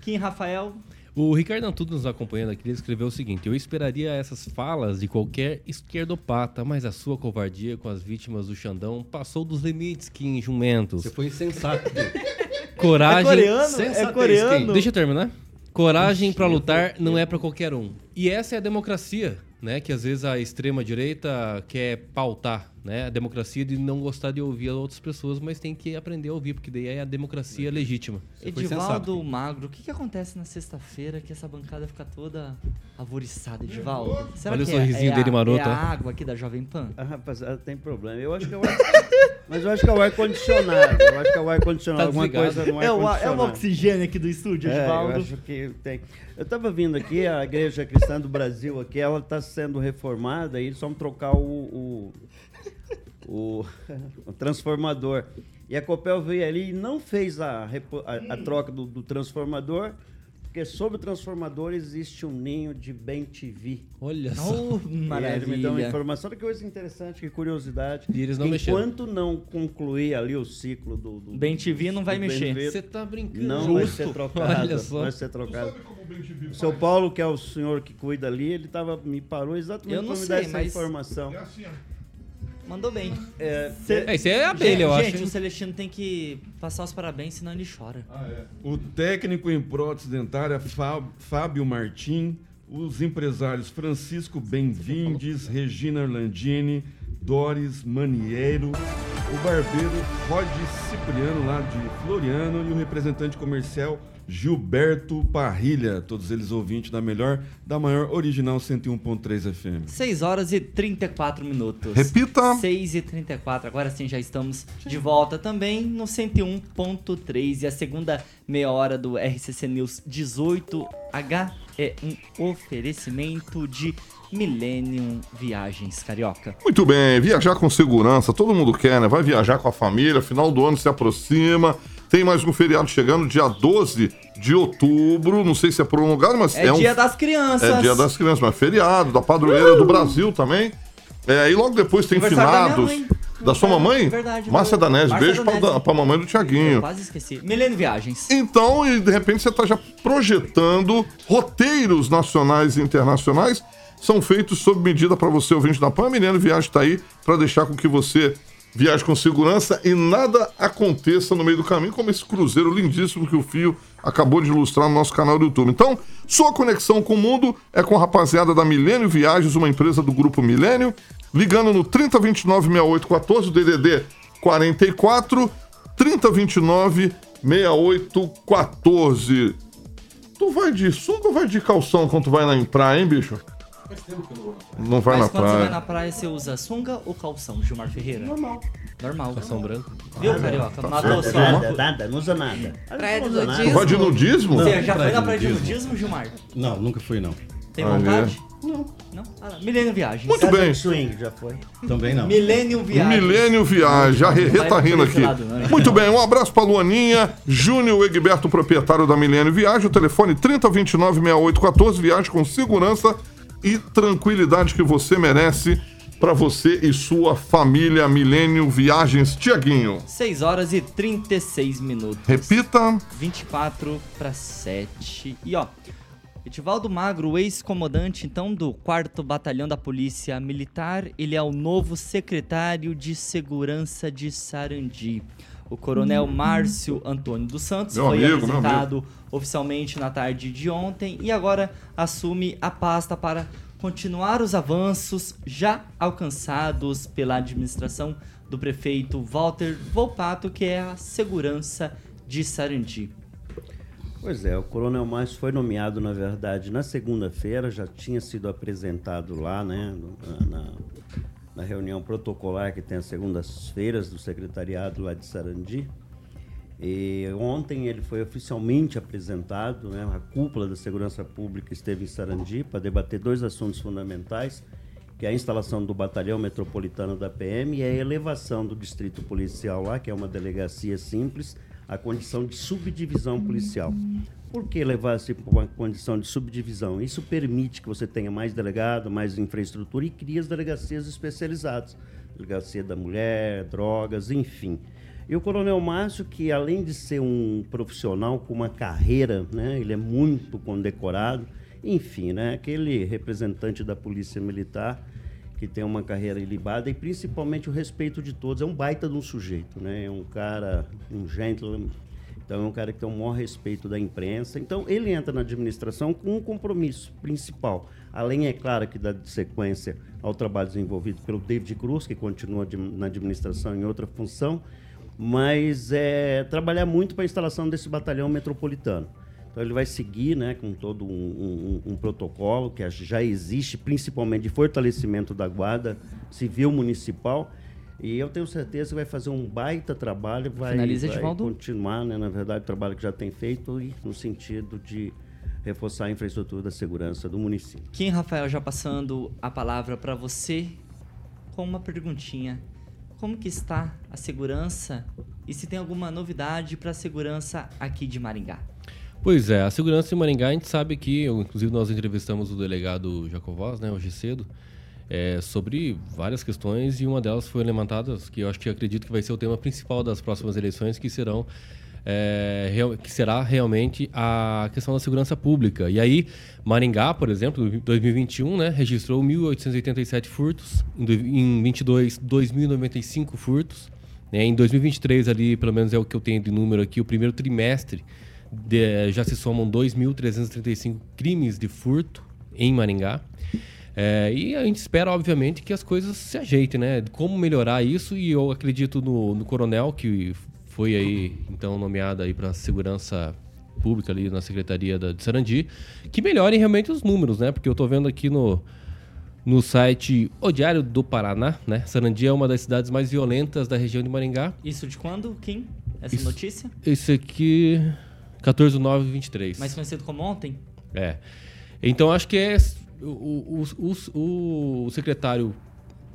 Kim Rafael, O Ricardo Antunes nos acompanhando aqui, ele escreveu o seguinte: Eu esperaria essas falas de qualquer esquerdopata, mas a sua covardia com as vítimas do Xandão passou dos limites, Kim Jumentos. Você foi insensato. Coragem. É coreano? Sensatez, É coreano? Kim. Deixa eu terminar. Coragem pra lutar não é pra qualquer um. E essa é a democracia, né? Que às vezes a extrema direita quer pautar, né? A democracia de não gostar de ouvir as outras pessoas, mas tem que aprender a ouvir, porque daí é a democracia legítima. foi Edivaldo sensato. Magro, o que, que acontece na sexta-feira que essa bancada fica toda alvoriçada, Edivaldo? Será Olha o que sorrisinho é, dele a, maroto, É a ó. água aqui da Jovem Pan? Ah, rapaziada, tem problema. Eu acho que é o ar... Mas eu acho que é o ar-condicionado. Eu acho que é o ar-condicionado. Tá Alguma coisa no É é o ar-condicionado. oxigênio aqui do estúdio, É, eu Edivaldo. acho que tem. Eu estava vindo aqui, a Igreja Cristã do Brasil aqui, ela está sendo reformada e eles vão trocar o, o, o- o transformador. E a Copel veio ali e não fez a, a- a troca do, do transformador, porque sobre o transformador existe um ninho de bem TV. Olha só. Oh, aí ele me deu uma maravilha. informação, olha que coisa interessante, que curiosidade. E eles não mexeram. Enquanto não concluir ali o ciclo do... do Bem TV não vai mexer. Você tá brincando. não vai Justo. ser trocado. Olha só. Vai ser trocado. O seu Paulo, que é o senhor que cuida ali, ele tava, me parou exatamente para me dar essa mas- informação. Mandou bem. É, É, isso é abelha, eu gente, acho. o Celestino tem que passar os parabéns, senão ele chora. O técnico em prótese dentária Fá- Fábio Martim, os empresários Francisco Benvindes, Regina Orlandini, Doris Maniero, o barbeiro Rod Cipriano, lá de Floriano, e o representante comercial Gilberto Parrilha, todos eles ouvintes da melhor, da maior original 101.3 FM. 6 horas e 34 minutos. Repita. 6 e 34. Agora sim já estamos de volta também no 101.3 e a segunda meia hora do RCC News 18H é um oferecimento de Millennium Viagens Carioca. Muito bem, viajar com segurança, todo mundo quer, né? Vai viajar com a família, final do ano se aproxima. Tem mais um feriado chegando, dia 12 de outubro. Não sei se é prolongado, mas É, é, um. dia das crianças. É dia das crianças, mas feriado, da padroeira do Brasil também. É, e logo depois tem finados. Da sua mamãe? Verdade, Márcia Danese. Beijo pra, Danese. pra mamãe do Tiaguinho. quase esqueci. Millennium Viagens. Então, e de repente você está já projetando roteiros nacionais e internacionais. São feitos sob medida para você, ouvinte da PAN. Milênio Viagem está aí para deixar com que você viaje com segurança e nada aconteça no meio do caminho, como esse cruzeiro lindíssimo que o Fio acabou de ilustrar no nosso canal do YouTube. Então, sua conexão com o mundo é com a rapaziada da Milênio Viagens, uma empresa do grupo Milênio, ligando no 3029 6814, o DDD 44 3029 6814. Tu vai de sunga ou vai de calção quando tu vai na praia, hein, bicho? Não vai Mas na quando você vai praia. na praia, você usa sunga ou calção, Gilmar Ferreira? Normal. Normal. Calção branco. Viu, Nada. Carioca? Tá Matou. Nada, nada, não usa nada. Praia de nudismo. Vai de nudismo? Você já praia foi na praia de nudismo. Gilmar? Não, nunca fui, não. Tem Olha. vontade? Não. Não? Ah. Milênio Viagens. Muito Casa bem. swing já foi. Também não. Milênio Viagens. Milênio Viagem, a Rerê tá rindo aqui. lado, né? Muito bem, um abraço pra Luaninha, Júnior Egberto, proprietário da Milênio Viagem, o telefone 3029 6814, viagem com segurança e tranquilidade que você merece pra você e sua família Milênio Viagens. Tiaguinho, 6 horas e 36 minutos. repita. 24 para 7. E ó, Edivaldo Magro, ex-comandante então do 4 Batalhão da Polícia Militar, ele é o novo secretário de Segurança de Sarandi. O coronel Márcio Antônio dos Santos Meu foi amigo, apresentado oficialmente na tarde de ontem e agora assume a pasta para continuar os avanços já alcançados pela administração do prefeito Walter Volpato, que é a segurança de Sarandi. Pois é, o Coronel Márcio foi nomeado, na verdade, na segunda-feira, já tinha sido apresentado lá, né, na, na reunião protocolar que tem às segundas-feiras do secretariado lá de Sarandi. E ontem ele foi oficialmente apresentado, né, a cúpula da segurança pública esteve em Sarandi para debater dois assuntos fundamentais, que é a instalação do batalhão metropolitano da PM e a elevação do distrito policial lá, que é uma delegacia simples, à condição de subdivisão policial. Por que levar-se para uma condição de subdivisão? Isso permite que você tenha mais delegado, mais infraestrutura e cria as delegacias especializadas. Delegacia da mulher, drogas, enfim. E o Coronel Márcio, que além de ser um profissional com uma carreira, né, ele é muito condecorado, enfim, né, aquele representante da Polícia Militar que tem uma carreira ilibada e principalmente o respeito de todos. É um baita de um sujeito, né? É um cara, um gentleman. Então é um cara que tem o maior respeito da imprensa. Então ele entra na administração com um compromisso principal. Além, é claro, que da sequência ao trabalho desenvolvido pelo David Cruz, que continua na administração em outra função, mas é trabalhar muito para a instalação desse batalhão metropolitano. Então ele vai seguir né, com todo um, um- um protocolo que já existe, principalmente de fortalecimento da Guarda Civil Municipal. E eu tenho certeza que vai fazer um baita trabalho, vai, Finaliza, vai continuar, né, na verdade, o trabalho que já tem feito e no sentido de reforçar a infraestrutura da segurança do município. Kim Rafael já passando a palavra para você com uma perguntinha. Como que está a segurança e se tem alguma novidade para a segurança aqui de Maringá? Pois é, a segurança em Maringá, a gente sabe que, inclusive nós entrevistamos o delegado Jacovós, né, hoje cedo, é, sobre várias questões e uma delas foi levantada, que eu acho que acredito que vai ser o tema principal das próximas eleições, que serão é, real- que será realmente a questão da segurança pública. E aí, Maringá, por exemplo, em 2021, né, registrou 1.887 furtos, em 22, 2.095 furtos, né, em 2023 ali, pelo menos é o que eu tenho de número aqui, o primeiro trimestre de- já se somam 2.335 crimes de furto em Maringá. É, e a gente espera, obviamente, que as coisas se ajeitem, né? Como melhorar isso e eu acredito no, no coronel que foi aí, então, nomeado aí para segurança pública ali na Secretaria da, de Sarandi, que melhorem realmente os números, né? Porque eu tô vendo aqui no, no site O Diário do Paraná, né? Sarandi é uma das cidades mais violentas da região de Maringá. Isso de quando, Kim? Essa Isso- notícia? Esse aqui, 14 de 9 23. Mais conhecido como ontem? É. Então acho que é o, o, o, o secretário,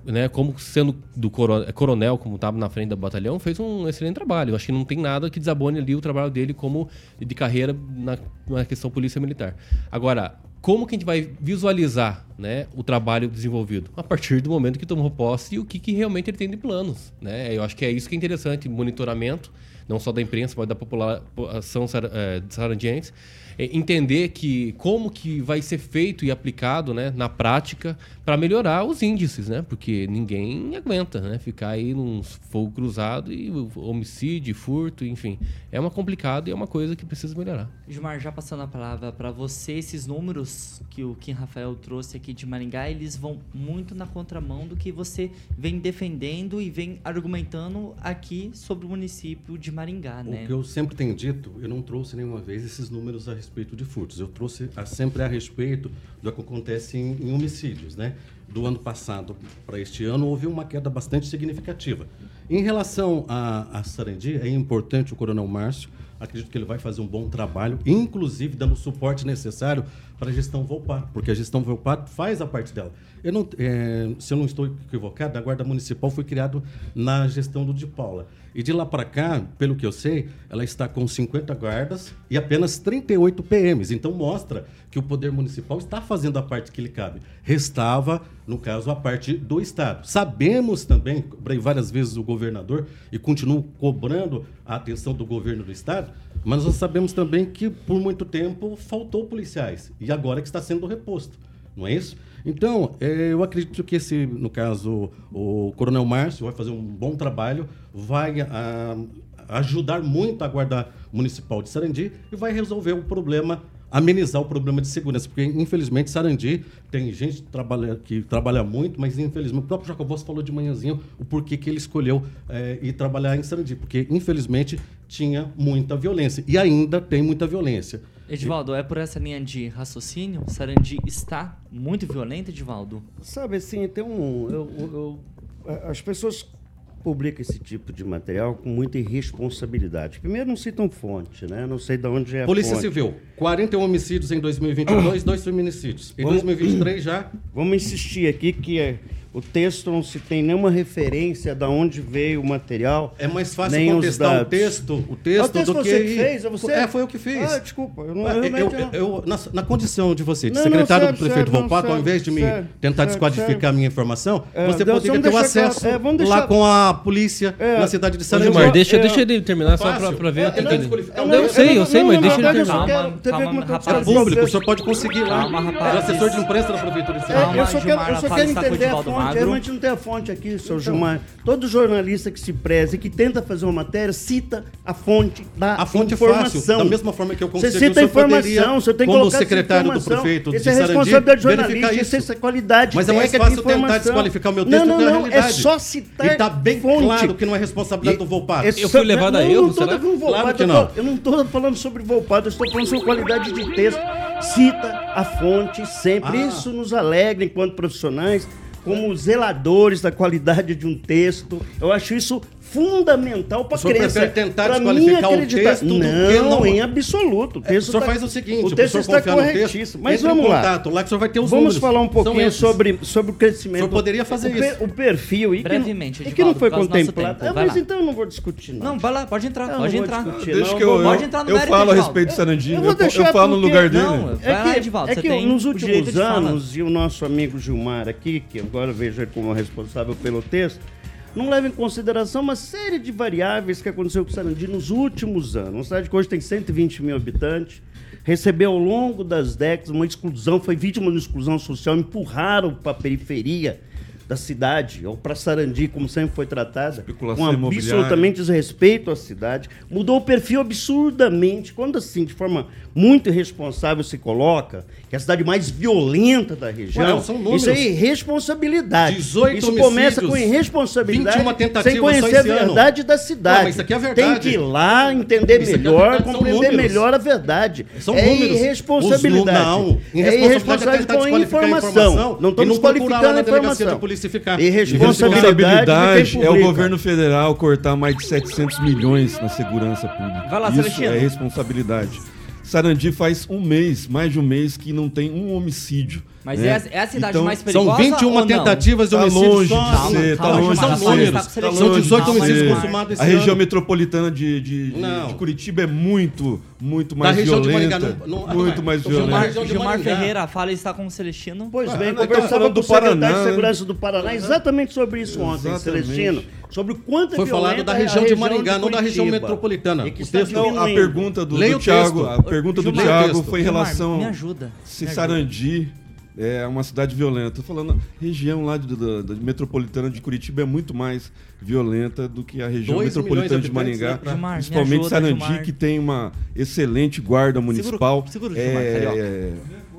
né, como sendo do coro- coronel, como estava na frente do batalhão, fez um excelente trabalho. Eu acho que não tem nada que desabone ali o trabalho dele como de carreira na, na questão polícia militar. Agora, como que a gente vai visualizar né, o trabalho desenvolvido? A partir do momento que tomou posse e o que, que realmente ele tem de planos. Né? Eu acho que é isso que é interessante, monitoramento, não só da imprensa, mas da população eh, sarandiense, é entender que como que vai ser feito e aplicado né, na prática para melhorar os índices, né? Porque ninguém aguenta né, ficar aí num fogo cruzado e homicídio, furto, enfim. É uma complicado e é uma coisa que precisa melhorar. Gilmar, já passando a palavra para você, esses números que o Kim Rafael trouxe aqui de Maringá, eles vão muito na contramão do que você vem defendendo e vem argumentando aqui sobre o município de Maringá, né? O que eu sempre tenho dito, eu não trouxe nenhuma vez esses números a respeito de furtos. Eu trouxe a- sempre a respeito do que acontece em, em homicídios, né? Do ano passado para este ano houve uma queda bastante significativa. Em relação a, a Sarandi, é importante o Coronel Márcio. Acredito que ele vai fazer um bom trabalho, inclusive dando o suporte necessário para a gestão Volpato, porque a gestão Volpato faz a parte dela. Eu não, eh, se eu não estou equivocado, a Guarda Municipal foi criada na gestão do Di Paula. E de lá para cá, pelo que eu sei, ela está com 50 guardas e apenas 38 PMs. Então mostra que o Poder Municipal está fazendo a parte que lhe cabe. Restava, no caso, a parte do Estado. Sabemos também, várias vezes o governador e continuo cobrando a atenção do governo do Estado, mas nós sabemos também que por muito tempo faltou policiais e agora que está sendo reposto. Não é isso? Então, eh, eu acredito que esse, no caso, o Coronel Márcio vai fazer um bom trabalho, vai ah, ajudar muito a Guarda Municipal de Sarandi e vai resolver o problema, amenizar o problema de segurança, porque infelizmente Sarandi tem gente que trabalha, que trabalha muito, mas infelizmente o próprio Jacobos falou de manhãzinho o porquê que ele escolheu eh, ir trabalhar em Sarandi, porque infelizmente tinha muita violência e ainda tem muita violência. Edivaldo, é por essa linha de raciocínio? Sarandi está muito violento, Edivaldo? Sabe assim, tem um. eu- eu- as pessoas publicam esse tipo de material com muita irresponsabilidade. Primeiro, não citam fonte, né? Não sei de onde é a Polícia fonte. Civil, 41 homicídios em 2022, dois feminicídios. Em Vamos- 2023 já Vamos insistir aqui que é, o texto não se tem nenhuma referência de onde veio o material. É mais fácil nem contestar o texto, o É texto, texto do que você que fez? É você? É, foi eu que fiz. Ah, desculpa. Eu não, Ah, eu, eu- eu- não- eu- na, na condição de você, de Não, não, secretário sério, do prefeito sério, não, Volpato, ao invés de me sério, tentar desqualificar a minha informação, É, você Deus, poderia ter o deixar claro, acesso é, vamos lá deixar- com a polícia É, na cidade de Sarandi. Gilmar, deixa, eu- deixa ele terminar só ver. É, o não, que- desqualificar. Eu, Não, sei, eu sei, não, mas deixa ele terminar. É público, o senhor pode conseguir lá. É assessor de imprensa da prefeitura de É, Sarandi. eu só quero, o entender a fonte. Magro. A gente não tem a fonte aqui, seu Gilmar. Todo jornalista que se preze e que tenta fazer uma matéria cita a fonte da A fonte é informação. fácil. Da mesma forma que eu Você consegui, cita a informação, você tem que colocar essa secretário do prefeito de é Sarandi, responsabilidade verificar jornalística, isso. isso é qualidade Mas é mais técnica de fácil tentar desqualificar o meu Não, texto não, que a não, é só citar E tá bem fonte. claro que não é responsabilidade E- do Volpato. é Eu fui levado a não, erro, não será? Claro que não. Eu não estou falando sobre Volpato, eu estou falando sobre qualidade de texto. Cita a fonte sempre. Ah. Isso nos alegra enquanto profissionais, como zeladores da qualidade de um texto. Eu acho isso fundamental para O senhor crença. prefere tentar pra desqualificar o texto do que não, não- em absoluto. O, É, texto o senhor tá- faz o seguinte, o texto está confiar no texto, corretíssimo. Mas vamos lá. contato lá que o senhor vai ter os Vamos números. falar um pouquinho sobre, sobre o crescimento. O senhor poderia fazer o per- isso. O perfil. E que não- Brevemente, e que não foi do contemplado. tempo. Ah, mas lá. então eu não vou discutir, não. Não, vai lá, pode entrar, Eu pode entrar. discutir, Deixa não, que eu, Pode entrar no eu falo a respeito de Sarandi. Eu falo no lugar dele. Não, vai É que, é que nos o últimos anos, e o nosso amigo Gilmar aqui, que agora eu vejo ele como responsável pelo texto, não leva em consideração uma série de variáveis que aconteceu com o Sarandi nos últimos anos. Uma cidade que hoje tem 120 mil habitantes, recebeu ao longo das décadas uma exclusão, foi vítima de uma exclusão social, empurraram para a periferia da cidade, ou para Sarandi, como sempre foi tratada, com absolutamente desrespeito à cidade, mudou o perfil absurdamente, quando assim, de forma muito irresponsável se coloca, que é a cidade mais violenta da região, Ué, isso é irresponsabilidade. 18 isso começa com irresponsabilidade, 21 tentativas sem conhecer a esse ano. verdade da cidade. Não, mas isso aqui é verdade. Tem que ir lá, entender Isso é melhor, verdade, são compreender melhor a verdade. São é números. irresponsabilidade. Os não. é Irresponsabilidade é irresponsabilidade tentar com a informação. informação Não estamos qualificando a informação. E ficar. Irresponsabilidade de quem Irresponsabilidade é o governo federal cortar mais de 700 milhões na segurança pública. Vai lá, Isso Celestino. é responsabilidade. Sarandi faz um mês, mais de um mês, que não tem um homicídio. Mas né? é a- é a cidade mais São perigosa 21 ou não? tentativas de Tá homicídio longe só. de ser, tá calma, longe calma, de calma, ser. tá Tá seletivo. São longe 18 de homicídios ser. consumados esse A região ano. metropolitana de, de, de- de Curitiba é muito, muito Da mais região de violenta. Maringá, não- não- muito não é. mais da violenta. de Gilmar. Ferreira, fala está com o Celestino. Pois Ah, bem, estamos conversava com do o secretário Paraná, de né? Segurança do Paraná exatamente sobre isso ontem. Celestino. Sobre o quanto é Foi falado da região de Maringá, não da região metropolitana. E que O texto- Não, a pergunta do, do o Thiago, texto. a pergunta do texto. foi em Gilmar, relação me ajuda, se me ajuda. Sarandi é uma cidade violenta. Falando, a região lá de- da, da metropolitana de Curitiba é muito mais violenta do que a região metropolitana de de Maringá, né? Gilmar, me principalmente ajuda, Sarandi, Gilmar. que tem uma excelente guarda municipal, segura o Gilmar, é,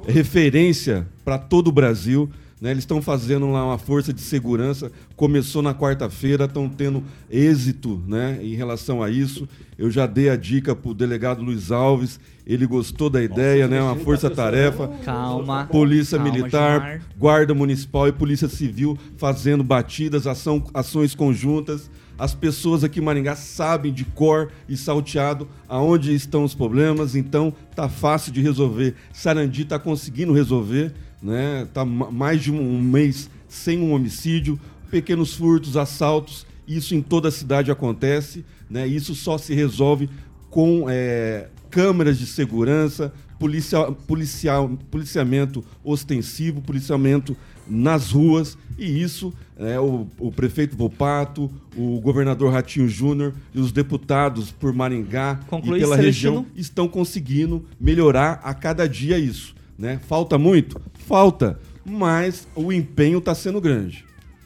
é referência para todo o Brasil. Né? Eles estão fazendo lá uma força de segurança. Começou na quarta-feira, estão tendo êxito né, em relação a isso. Eu já dei a dica para o delegado Luiz Alves. Ele gostou da ideia, né? Uma força-tarefa. Calma. Polícia Calma, Militar, Gilmar. Guarda Municipal e Polícia Civil fazendo batidas, ação, ações conjuntas. As pessoas aqui em Maringá sabem de cor e salteado aonde estão os problemas, então tá fácil de resolver. Sarandi está conseguindo resolver, né? Tá ma- mais de um, mês sem um homicídio, pequenos furtos, assaltos, isso em toda a cidade acontece, né? Isso só se resolve com é, câmeras de segurança, policia, policial, policiamento ostensivo, policiamento nas ruas, e isso é, o, o prefeito Volpato, o governador Ratinho Júnior e os deputados por Maringá Conclui, e pela Celestino. região estão conseguindo melhorar a cada dia isso. Né? Falta muito? Falta, mas o empenho está sendo grande.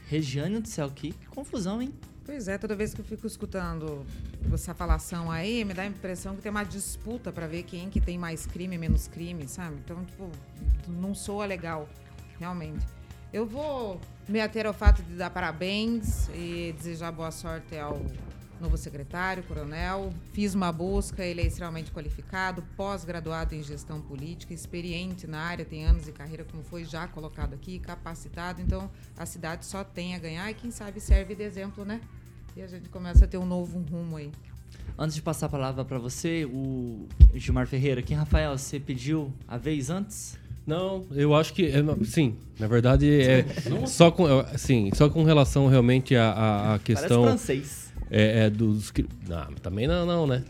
Regiane do céu, que confusão, hein? Pois é, toda vez que eu fico escutando essa falação aí, me dá a impressão que tem uma disputa pra ver quem que tem mais crime e menos crime, sabe? Então, tipo, não soa legal, realmente. Eu vou me ater ao fato de dar parabéns e desejar boa sorte ao novo secretário, coronel. Fiz uma busca, ele é extremamente qualificado, pós-graduado em gestão política, experiente na área, tem anos de carreira, como foi já colocado aqui, capacitado. Então, a cidade só tem a ganhar e, quem sabe, serve de exemplo, né? E a gente começa a ter um novo rumo aí. Antes de passar a palavra pra você, o Gilmar Ferreira, quem Rafael, você pediu a vez antes? Não, eu acho que. é, sim, na verdade é. Só com, é, sim, só com relação realmente à, à, à questão. Parece francês. É, é dos. Não, também não, não, né?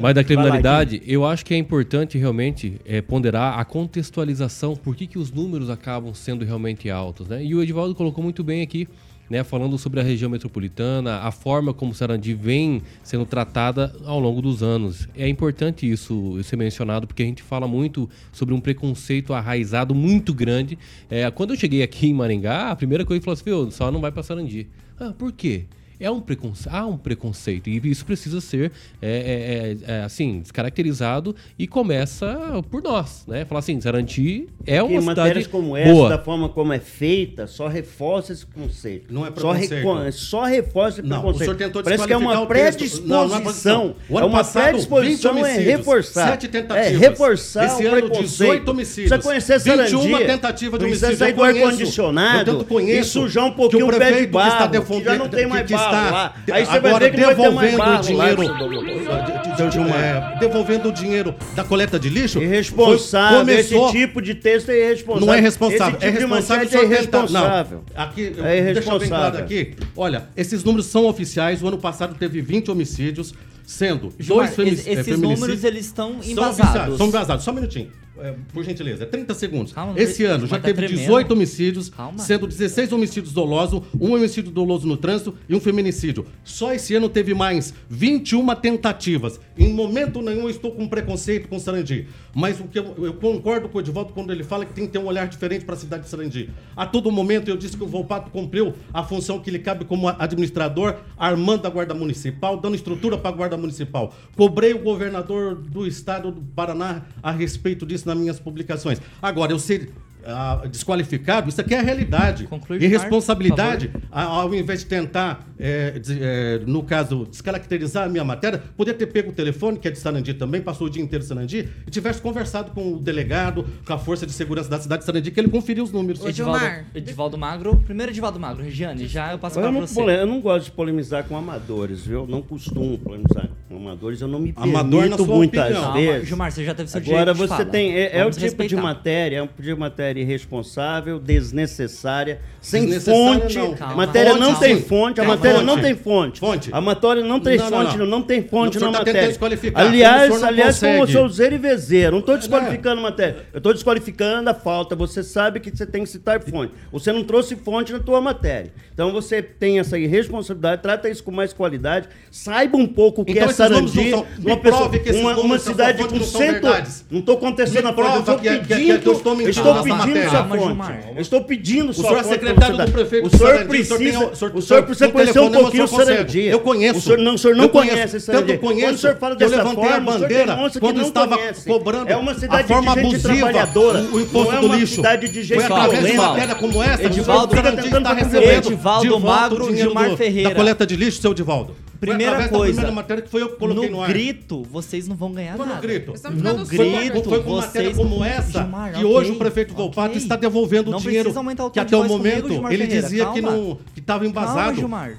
Mas da criminalidade, eu acho que é importante realmente é, ponderar a contextualização, por que, que os números acabam sendo realmente altos, né? E o Edivaldo colocou muito bem aqui, né? Falando sobre a região metropolitana, a forma como Sarandi vem sendo tratada ao longo dos anos. É importante isso ser mencionado, porque a gente fala muito sobre um preconceito arraizado muito grande. É, quando eu cheguei aqui em Maringá, a primeira coisa que falou assim, "Viu, só não vai pra Sarandi. Ah, por quê? É um preconce... Há um preconceito e isso precisa ser é, é, é, é, assim descaracterizado e começa por nós, né? Falar assim, Sarandi é Porque uma matérias cidade como essa, boa. da forma como é feita, só reforça esse conceito. Não é só, preconceito. reco- só reforça esse Não, o preconceito. senhor tentou Parece que é uma o predisposição. Não, não é. O é uma passado, 20 predisposição é homicídios, reforçar. sete tentativas. É reforçar Esse o ano, preconceito. 18 homicídios, Precisa conhecer 21 Sarandia. tentativa de Precisa homicídio. sair Eu do ar-condicionado eu tanto conheço e sujar um que pouquinho o o pé de barro, que já não tem mais que barro está lá. Aí você vai ver que não vai ter mais devolvendo o dinheiro, lá. Gilmar, é, devolvendo o dinheiro da coleta de lixo. Irresponsável. começou- Esse tipo de texto é irresponsável. Não é responsável, é tipo de responsável manchete é irresponsável. Não, aqui, eu- É deixa eu irresponsável. claro aqui. Olha, esses números são oficiais. O ano passado teve 20 homicídios, sendo Gilmar, dois femi- es- é, esses feminicídios. números, eles estão São embasados. oficiais, São embasados. Só um minutinho. É, por gentileza, é 30 segundos. Calma, Esse ano já tá teve tremendo. 18 homicídios, Calma. sendo 16 homicídios dolosos, um homicídio doloso no trânsito e um feminicídio. Só esse ano teve mais 21 tentativas. Em momento nenhum eu estou com preconceito com Sarandi. Mas o que eu, eu concordo com o Edivaldo quando ele fala que tem que ter um olhar diferente para a cidade de Sarandi. A todo momento eu disse que o Volpato cumpriu a função que lhe cabe como administrador, armando a Guarda Municipal, dando estrutura para a Guarda Municipal. Cobrei o governador do estado do Paraná a respeito disso nas minhas publicações. Agora, eu sei. Ah, desqualificado, isso aqui é a realidade. Conclui, Irresponsabilidade, ao invés de tentar, é, des- é, no caso, descaracterizar a minha matéria, podia ter pego o telefone, que é de Sarandi também, passou o dia inteiro em Sarandi, e tivesse conversado com o delegado, com a Força de Segurança da cidade de Sarandi, que ele conferiu os números. Edivaldo, Edivaldo Magro. Primeiro Edivaldo Magro. Regiane, já eu passo Eu para não, você. eu não gosto de polemizar com amadores, viu? Não costumo polemizar com amadores, eu não me Amador permito muitas opinião. Vezes. Gilmar, você já teve seu Agora direito de você fala. tem. É, é o tipo de respeitar. matéria, é um tipo de matéria irresponsável, desnecessária, sem Desnecessária fonte. não. Calma. matéria Fonte, não tem fonte, a matéria fonte. não tem fonte. Fonte. A matéria não tem Não, não, fonte, não. não, tem fonte na tá matéria. desqualificar, como Aliás, não aliás, como consegue. o seu Zé e Vezeira, não estou desqualificando a matéria. Eu estou desqualificando a falta. Você sabe que você tem que citar fonte. Você não trouxe fonte na tua matéria. Então você tem essa irresponsabilidade, trata isso com mais qualidade, saiba um pouco o que Então é Sarandi, não são- uma, pessoa, uma, uma cidade com não cento... Não estou contestando a eu prova estou que é- que é- pedindo, que eu estou mentindo estou na pedindo sua Calma, fonte. Eu estou pedindo O sua senhor é fonte. secretário do prefeito O senhor o precisa, o senhor- o precisa conhecer um pouquinho o o. Sarandi. Eu conheço. O senhor não, o senhor não conhece Sarandi. Tanto conheço Quando o senhor fala dessa levantei forma, a o bandeira quando estava cobrando É uma a cidade forma de gente abusiva trabalhadora. o, o imposto não é do lixo. cidade de gente Foi através de matéria como essa o Edivaldo- senhor Sarandi está recebendo Edivaldo Magro, o dinheiro Gilmar Ferreira. da coleta de lixo, seu Divaldo. Foi Primeira coisa, primeira matéria que foi eu que coloquei no, no ar. grito, vocês não vão ganhar Foi no nada. grito. Estamos No ficando Foi com- grito, foi com matéria vocês como não- essa Gilmar, que ok, hoje o prefeito Volpato ok. está devolvendo Não o dinheiro o que até o comigo, momento Gilmar ele Ferreira, dizia que calma. não que estava Calma, embasado. Gilmar.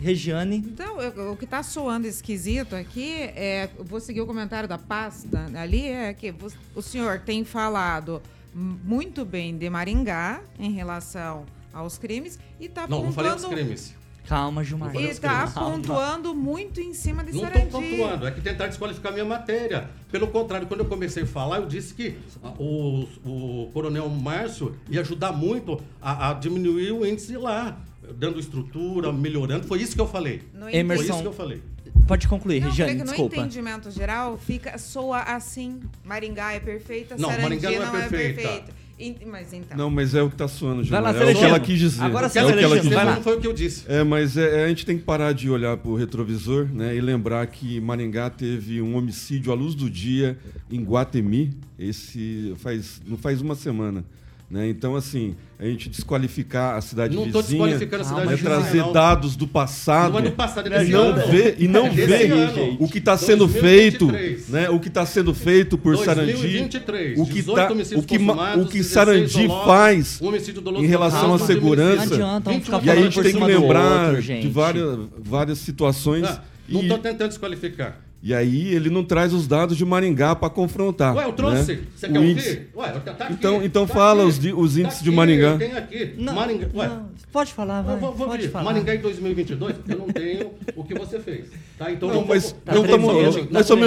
Regiane. Então, eu- o que está soando esquisito aqui é. Vou seguir o comentário da pasta ali, é que o senhor tem falado muito bem de Maringá em relação aos crimes e está Não, não falei dos crimes. Calma, Gilmar. E está pontuando muito em cima de Não estou Sarandi. pontuando, é que tentar desqualificar minha matéria. Pelo contrário, quando eu comecei a falar, eu disse que o, o coronel Márcio ia ajudar muito a, a diminuir o índice lá, dando estrutura, melhorando. Foi isso que eu falei. No Foi Emerson. isso que eu falei. Pode concluir, Não, Regiane, no desculpa. entendimento geral fica soa assim. Maringá é perfeita, Não, Sarandi Maringá não é não é perfeita. perfeita. Mas então. Não, mas é o que tá soando, Vai Gilmar. lá, É o que ela quis dizer. Agora é o que ela quis vai dizer. Não foi o que eu disse. É, mas é, a gente tem que parar de olhar para o retrovisor né, e lembrar que Maringá teve um homicídio à luz do dia em Guatemi, esse faz, não faz uma semana. Né? Então, assim, a gente desqualificar a cidade Não vizinha, desqualificando a cidade é vizinha, trazer não. dados do passado, Não é do passado, é e desse não ano. ver, e não É ver ano. o que está sendo feito, 2023. né? o que está sendo feito por Sarandi, 2023, o que, 18 tá, homicídios o que, o que 16 Sarandi dolosos, faz um homicídio doloso em relação à segurança. Não adianta, E aí a gente tem que lembrar outro, de várias, várias situações. Ah, não e, tô tentando desqualificar. E aí ele não traz os dados de Maringá para confrontar. Ué, eu trouxe. né? Você O quer índice- ouvir? Ué, tá aqui. Então- então tá fala aqui, os di- os tá índices de aqui, Maringá. Eu tenho aqui. Não, Maringá. Ué, não, pode falar, vai. eu vou, vou pode falar. Maringá em 2022, eu não tenho o que você fez. Tá? Então Não, vou- mas vou- não Tá nós tá estamos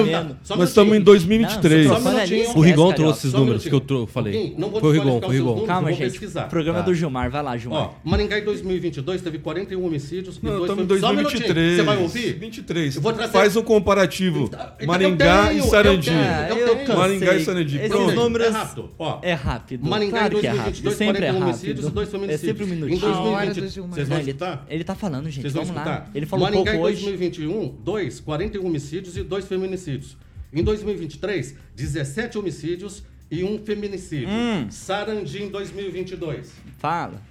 nós estamos em minutinho. 2023. Não, O Rigon trouxe esses números que eu falei. Não vou Foi o Rigon, foi o Rigon. Calma, gente. pesquisar. Programa Tá. do Gilmar, vai lá, Gilmar. Maringá em 2022 teve 41 homicídios Não, estamos em foi- Só um minutinho. 2023. Você vai ouvir? 23. Eu vou trazer- Faz um comparativo. Então, Maringá e Sarandi. eu tenho, eu eu tenho. cansei. Maringá e Sarandi. Pronto. números É rápido. Ó, é rápido. Maringá claro em que é rápido. 2022, Sempre é 41 rápido. homicídios e dois É feminicídios. sempre um Em minutinho. 2020, do Gilmar. Vocês Não, vão escutar? ele tá falando, gente. Vocês vão escutar? lá. Ele falou Maringá pouco em hoje. 2021, 2, 41 homicídios e 2 feminicídios. Em 2023, 17 homicídios e um feminicídio. Hum. Sarandi em 2022. Fala.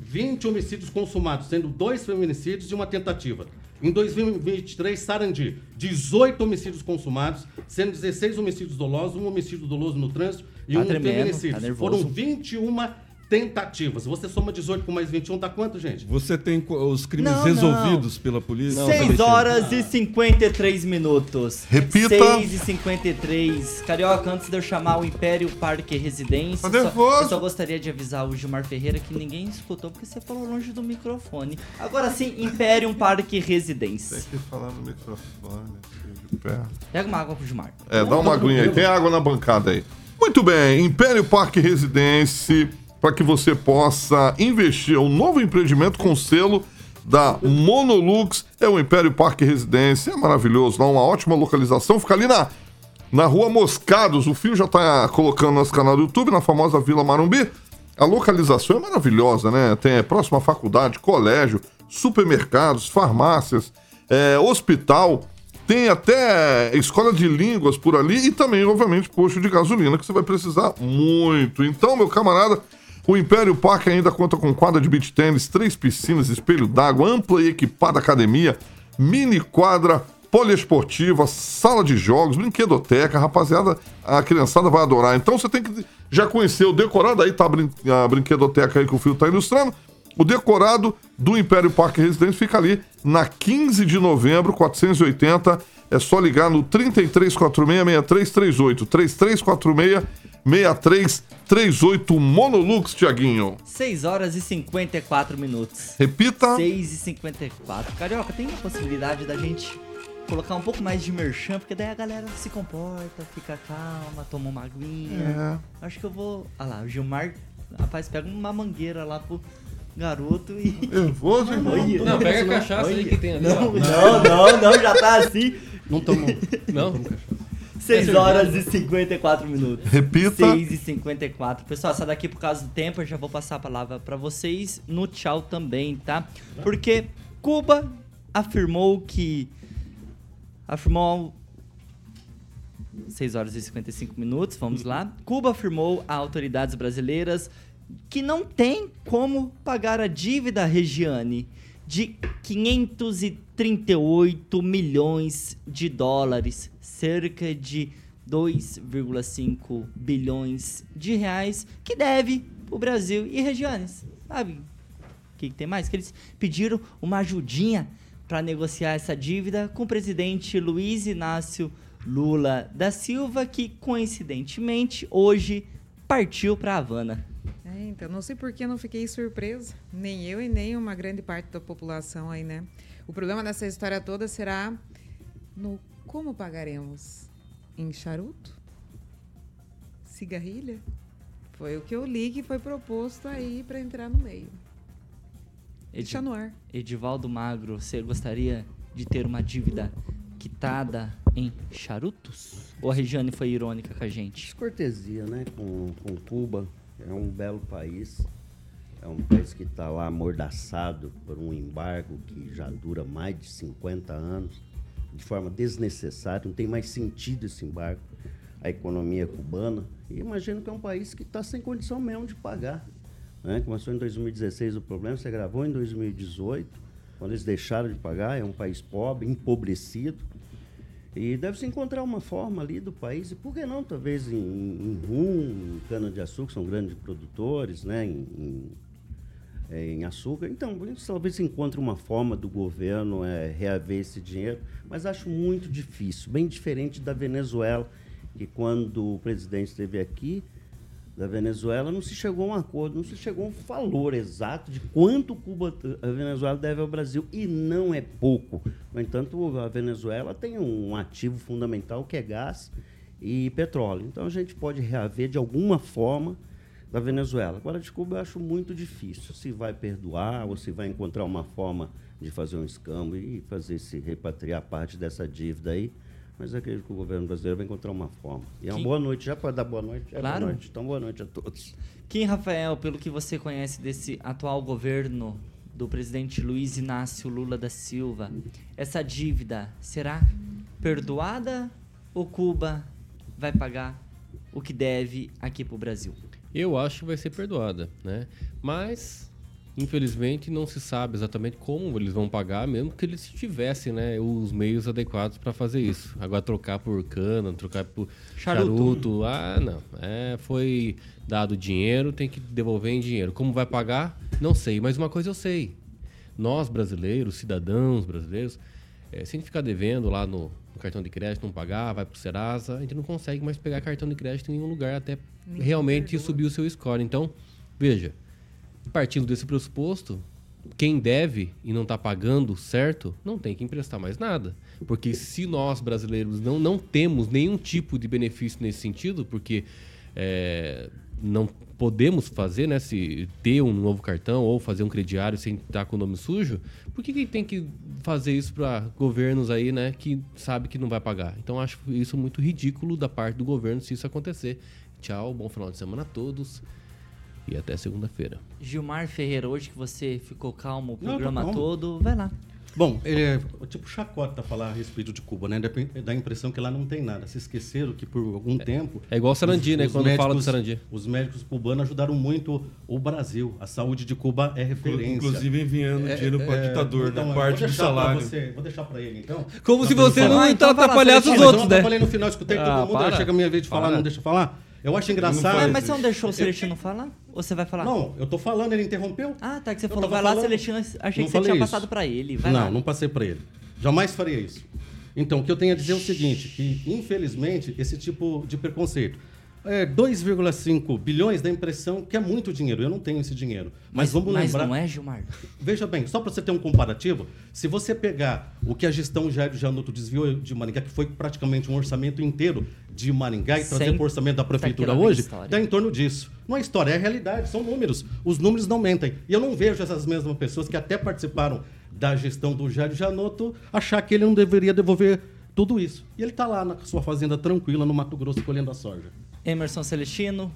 20 homicídios consumados, sendo dois feminicídios e uma tentativa. Em 2023, Sarandi, 18 homicídios consumados, sendo 16 homicídios dolosos, um homicídio doloso no trânsito e Tá um tremendo, feminicídio. tá. Foram 21 tentativas. Você soma 18 com mais 21, dá quanto, gente? Você tem os crimes Não, resolvidos pela polícia? 6 horas e 53 minutos. Repita. 6 e 53. Carioca, antes de eu chamar o Império Parque Residência, Tá só, nervoso. eu só gostaria de avisar o Gilmar Ferreira que ninguém escutou porque você falou longe do microfone. Agora sim, Império Parque Residência. Tem que falar no microfone. de perto. Pega uma água pro Gilmar. É, dá uma aguinha aí. Tem água na bancada aí. Muito bem, Império Parque Residência, para que você possa investir. É um novo empreendimento com selo da Monolux. É o Império Parque Residência. É maravilhoso, lá uma ótima localização. Fica ali na, na rua Moscados. O Fio já está colocando no nosso canal do YouTube, na famosa Vila Marumbi. A localização é maravilhosa, né? Tem é, próxima faculdade, colégio, supermercados, farmácias, é, hospital. Tem até escola de línguas por ali e também, obviamente, posto de gasolina que você vai precisar muito. Então, meu camarada, o Império Parque ainda conta com quadra de beach tênis, três piscinas, espelho d'água, ampla e equipada academia, mini quadra poliesportiva, sala de jogos, brinquedoteca, rapaziada, a criançada vai adorar. Então você tem que já conhecer o decorado, aí tá a, brin a brinquedoteca aí que o Fio tá ilustrando. O decorado do Império Parque Residência fica ali na 15 de novembro, 480. É só ligar no 3346-6338. 3346-6338 Monolux, Tiaguinho. 6 horas e 54 minutos. Repita. 6 e 54. Carioca, tem a possibilidade da gente colocar um pouco mais de merchan, porque daí a galera se comporta, fica calma, toma uma aguinha. Acho que eu vou. Olha lá, o Gilmar, rapaz, pega uma mangueira lá pro garoto e. Nervoso, irmão? Olha. Não, pega a cachaça aí que tem ali, Não, não, não, não, já tá assim. Não tomou. Não? 6 horas e 54 minutos. Repita. 6 e 54. Pessoal, essa daqui, por causa do tempo, eu já vou passar a palavra pra vocês no tchau também, tá? Porque Cuba afirmou que. Afirmou. 6 horas e 55 minutos, vamos lá. Cuba afirmou a autoridades brasileiras que não tem como pagar a dívida Regiane de 538 milhões de dólares, cerca de 2,5 bilhões de reais, que deve o Brasil e Regianes. Sabe o que, que tem mais? Que eles pediram uma ajudinha para negociar essa dívida com o presidente Luiz Inácio Lula da Silva, que coincidentemente hoje partiu para Havana. É, então, não sei por que eu não fiquei surpresa. Nem eu e nem uma grande parte da população aí, né? O problema dessa história toda será no como pagaremos? Em charuto? Cigarrilha? Foi o que eu li que foi proposto aí para entrar no meio. Deixa no ar. Edivaldo Magro, você gostaria de ter uma dívida quitada em charutos? Ou a Regiane foi irônica com a gente? Descortesia, né? Com, com Cuba. É um belo país. É um país que está lá amordaçado por um embargo que já dura mais de 50 anos, de forma desnecessária. Não tem mais sentido esse embargo. A economia cubana. E imagino que é um país que está sem condição mesmo de pagar. Né? Começou em 2016 o problema, você gravou em 2018, quando eles deixaram de pagar. É um país pobre, empobrecido. E deve-se encontrar uma forma ali do país, e por que não, talvez, em, em rum, em cana-de-açúcar, são grandes produtores, né? em, em, é, em açúcar. Então, talvez encontre uma forma do governo é, reaver esse dinheiro, mas acho muito difícil, bem diferente da Venezuela, que quando o presidente esteve aqui, da Venezuela, não se chegou a um acordo, não se chegou a um valor exato de quanto Cuba, a Venezuela deve ao Brasil, e não é pouco. No entanto, a Venezuela tem um ativo fundamental que é gás e petróleo. Então a gente pode reaver de alguma forma da Venezuela. Agora, de Cuba eu acho muito difícil. Se vai perdoar ou se vai encontrar uma forma de fazer um escambo e fazer se repatriar parte dessa dívida aí. Mas acredito que o governo brasileiro vai encontrar uma forma. E é uma boa noite. Já pode dar boa noite? É Claro. boa noite. Então, boa noite a todos. Kim Rafael, pelo que você conhece desse atual governo do presidente Luiz Inácio Lula da Silva, essa dívida será perdoada ou Cuba vai pagar o que deve aqui pro Brasil? Eu acho que vai ser perdoada, né? Mas, infelizmente, não se sabe exatamente como eles vão pagar, mesmo que eles tivessem, né, os meios adequados para fazer isso. Agora, trocar por cana, trocar por Charuto. charuto, ah, não. É, foi dado dinheiro, tem que devolver em dinheiro. Como vai pagar? Não sei, mas uma coisa eu sei. Nós, brasileiros, cidadãos brasileiros, se a gente ficar devendo lá no, no cartão de crédito, não pagar, vai pro Serasa, a gente não consegue mais pegar cartão de crédito em nenhum lugar até realmente perdoa. subir o seu score. Então, veja, partindo desse pressuposto, quem deve e não está pagando certo, não tem que emprestar mais nada. Porque se nós, brasileiros, não, não temos nenhum tipo de benefício nesse sentido, porque é, não podemos fazer, né, se ter um novo cartão ou fazer um crediário sem estar com o nome sujo, por que, que tem que fazer isso para governos aí, né, que sabe que não vai pagar? Então acho isso muito ridículo da parte do governo se isso acontecer. Tchau, bom final de semana a todos e até segunda-feira. Gilmar Ferreira, hoje que você ficou calmo o Não, programa calmo. todo, vai lá. Bom, é tipo chacota falar a respeito de Cuba, né? Dá, dá a impressão que lá não tem nada. Se esqueceram que por algum tempo. é igual Sarandi, né? Quando fala do Sarandi. Os médicos cubanos ajudaram muito o Brasil. A saúde de Cuba é referência. Inclusive enviando dinheiro para ditador, então, né? eu Parte do salário. Você, vou deixar para ele, então. Como se você não Ah, então vai lá, atrapalhasse os eu outros, não né? atrapalhei no final, escutei Ah, todo mundo, para. chega a minha vez de falar, Para. não deixa eu falar. Eu acho engraçado. Ah, mas você não deixou o Celestino falar? Ou você vai falar? Não, eu tô falando, ele interrompeu. Ah, tá, que você Eu falou, vai lá, falando. Celestino, achei Não que você tinha isso. passado pra ele. Vai não, lá. não passei para ele. Jamais faria isso. Então, o que eu tenho a dizer é o seguinte, que infelizmente esse tipo de preconceito é 2,5 bilhões da impressão que é muito dinheiro. Eu não tenho esse dinheiro. Mas, vamos mas lembrar. não é, Gilmar? Veja bem, só para você ter um comparativo, se você pegar o que a gestão Jair Janotto desviou de Maringá, que foi praticamente um orçamento inteiro de Maringá e trazer para o orçamento da prefeitura Tá hoje, dá em torno disso. Não é história, é realidade, são números. Os números não mentem. E eu não vejo essas mesmas pessoas que até participaram da gestão do Jair Janotto achar que ele não deveria devolver tudo isso. E ele está lá na sua fazenda tranquila no Mato Grosso colhendo a soja. Emerson Celestino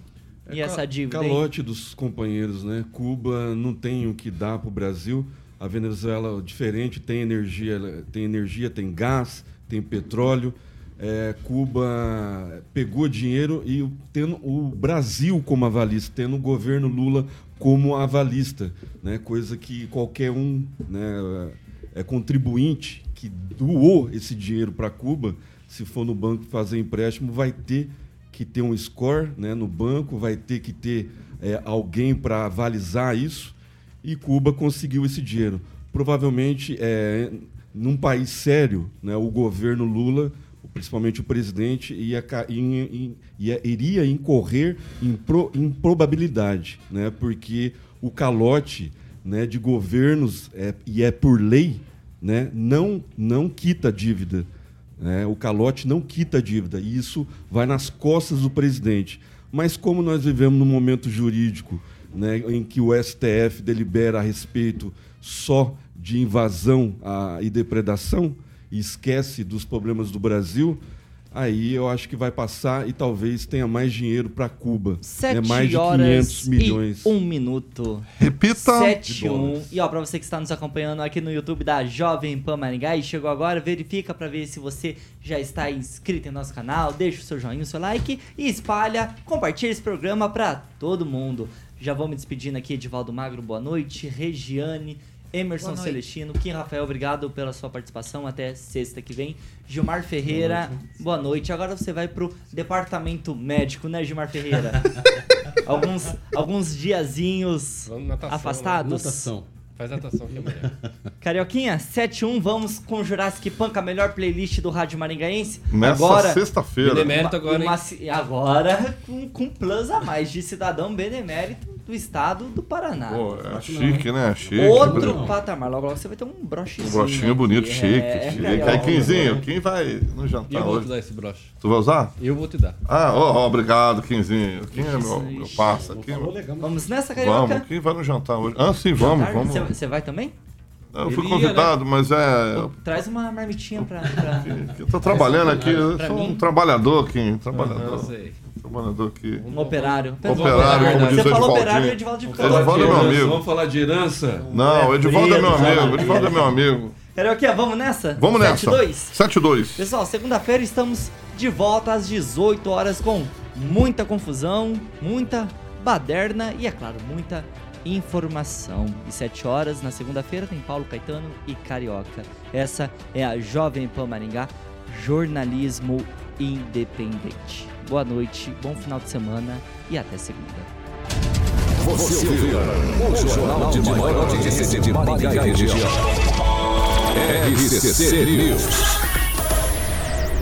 e É essa ca- dívida? Calote dos companheiros, né? Cuba não tem o que dar para o Brasil. A Venezuela diferente, tem energia, tem energia, tem gás, tem petróleo. É, Cuba pegou dinheiro e tendo o Brasil como avalista, tendo o governo Lula como avalista, né? Coisa que qualquer um, né, é contribuinte que doou esse dinheiro para Cuba, se for no banco fazer empréstimo, vai ter que ter um score né, no banco, vai ter que ter é, alguém para avalizar isso. E Cuba conseguiu esse dinheiro. Provavelmente, é, num país sério, né, o governo Lula, principalmente o presidente, ia, in- ia- iria incorrer em, pro- em probabilidade, né, porque o calote né, de governos, é, e é por lei, né, não, não quita dívida. Né? O calote não quita a dívida e isso vai nas costas do presidente. Mas como nós vivemos num momento jurídico né, em que o STF delibera a respeito só de invasão ah, e depredação e esquece dos problemas do Brasil, aí eu acho que vai passar e talvez tenha mais dinheiro para Cuba. Sete é mais de horas 500 milhões. e um minuto. Repita. 7 De 1. dólares. E ó, pra você que está nos acompanhando aqui no YouTube da Jovem Pan Maringá e chegou agora, verifica pra ver se você já está inscrito em nosso canal, deixa o seu joinha, o seu like e espalha, compartilha esse programa pra todo mundo. Já vou me despedindo aqui, Edivaldo Magro, boa noite, Regiane, Emerson Boa noite. Celestino, Kim Rafael, obrigado pela sua participação, até sexta que vem. Gilmar Ferreira, boa noite. Agora você vai pro departamento médico, né, Gilmar Ferreira? alguns, alguns diazinhos natação, afastados. Natação. Faz natação que é melhor. Carioquinha, 7-1, vamos com Jurassic Punk, a melhor playlist do Rádio Maringaense. Nessa agora, sexta-feira. Benemérito agora, uma agora com, com plus a mais de cidadão benemérito do estado do Paraná. Pô, é chique, né? Chique. Outro Não. patamar. Logo, logo você vai ter um brochezinho. Um brochinho bonito, aqui. chique, É, chique. Carioca. Aí, Quinzinho, quem vai no E eu jantar vou te hoje? dar esse broche. Tu vai usar? Eu vou te dar. Ah, ó, ó, obrigado, Quinzinho. Quem é meu, meu parça? Quem, Vamos nessa, Carioca? vamos, quem vai no jantar hoje? Ah, sim, vamos, Jantar? vamos. Você, vai também? Eu fui ia, convidado, mas é. Traz uma marmitinha pra... pra... Eu tô trabalhando aqui, eu sou um trabalhador aqui, Não trabalhador. sei. Trabalhador aqui. Um operário. Operário, como diz Você o falou operário, o Edivaldo de Edivaldo é meu amigo. Vamos falar de herança? Não, o Edivaldo é meu amigo, Edivaldo é meu amigo. Carioquinha, vamos nessa? Vamos nessa. 7-2? 7-2. Pessoal, segunda-feira estamos de volta às 18 horas com muita confusão, muita baderna e, é claro, muita informação. E 7 horas na segunda-feira tem Paulo Caetano e Carioca. Essa é a Jovem Pan Maringá, jornalismo independente. Boa noite, bom final de semana e até segunda. Você ouviu o jornal de maior audiência de Maringá e região. RCC News.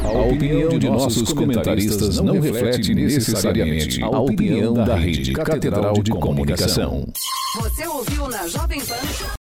A opinião de nossos comentaristas não reflete necessariamente a opinião da Rede Catedral de Comunicação. Você ouviu na Jovem Pan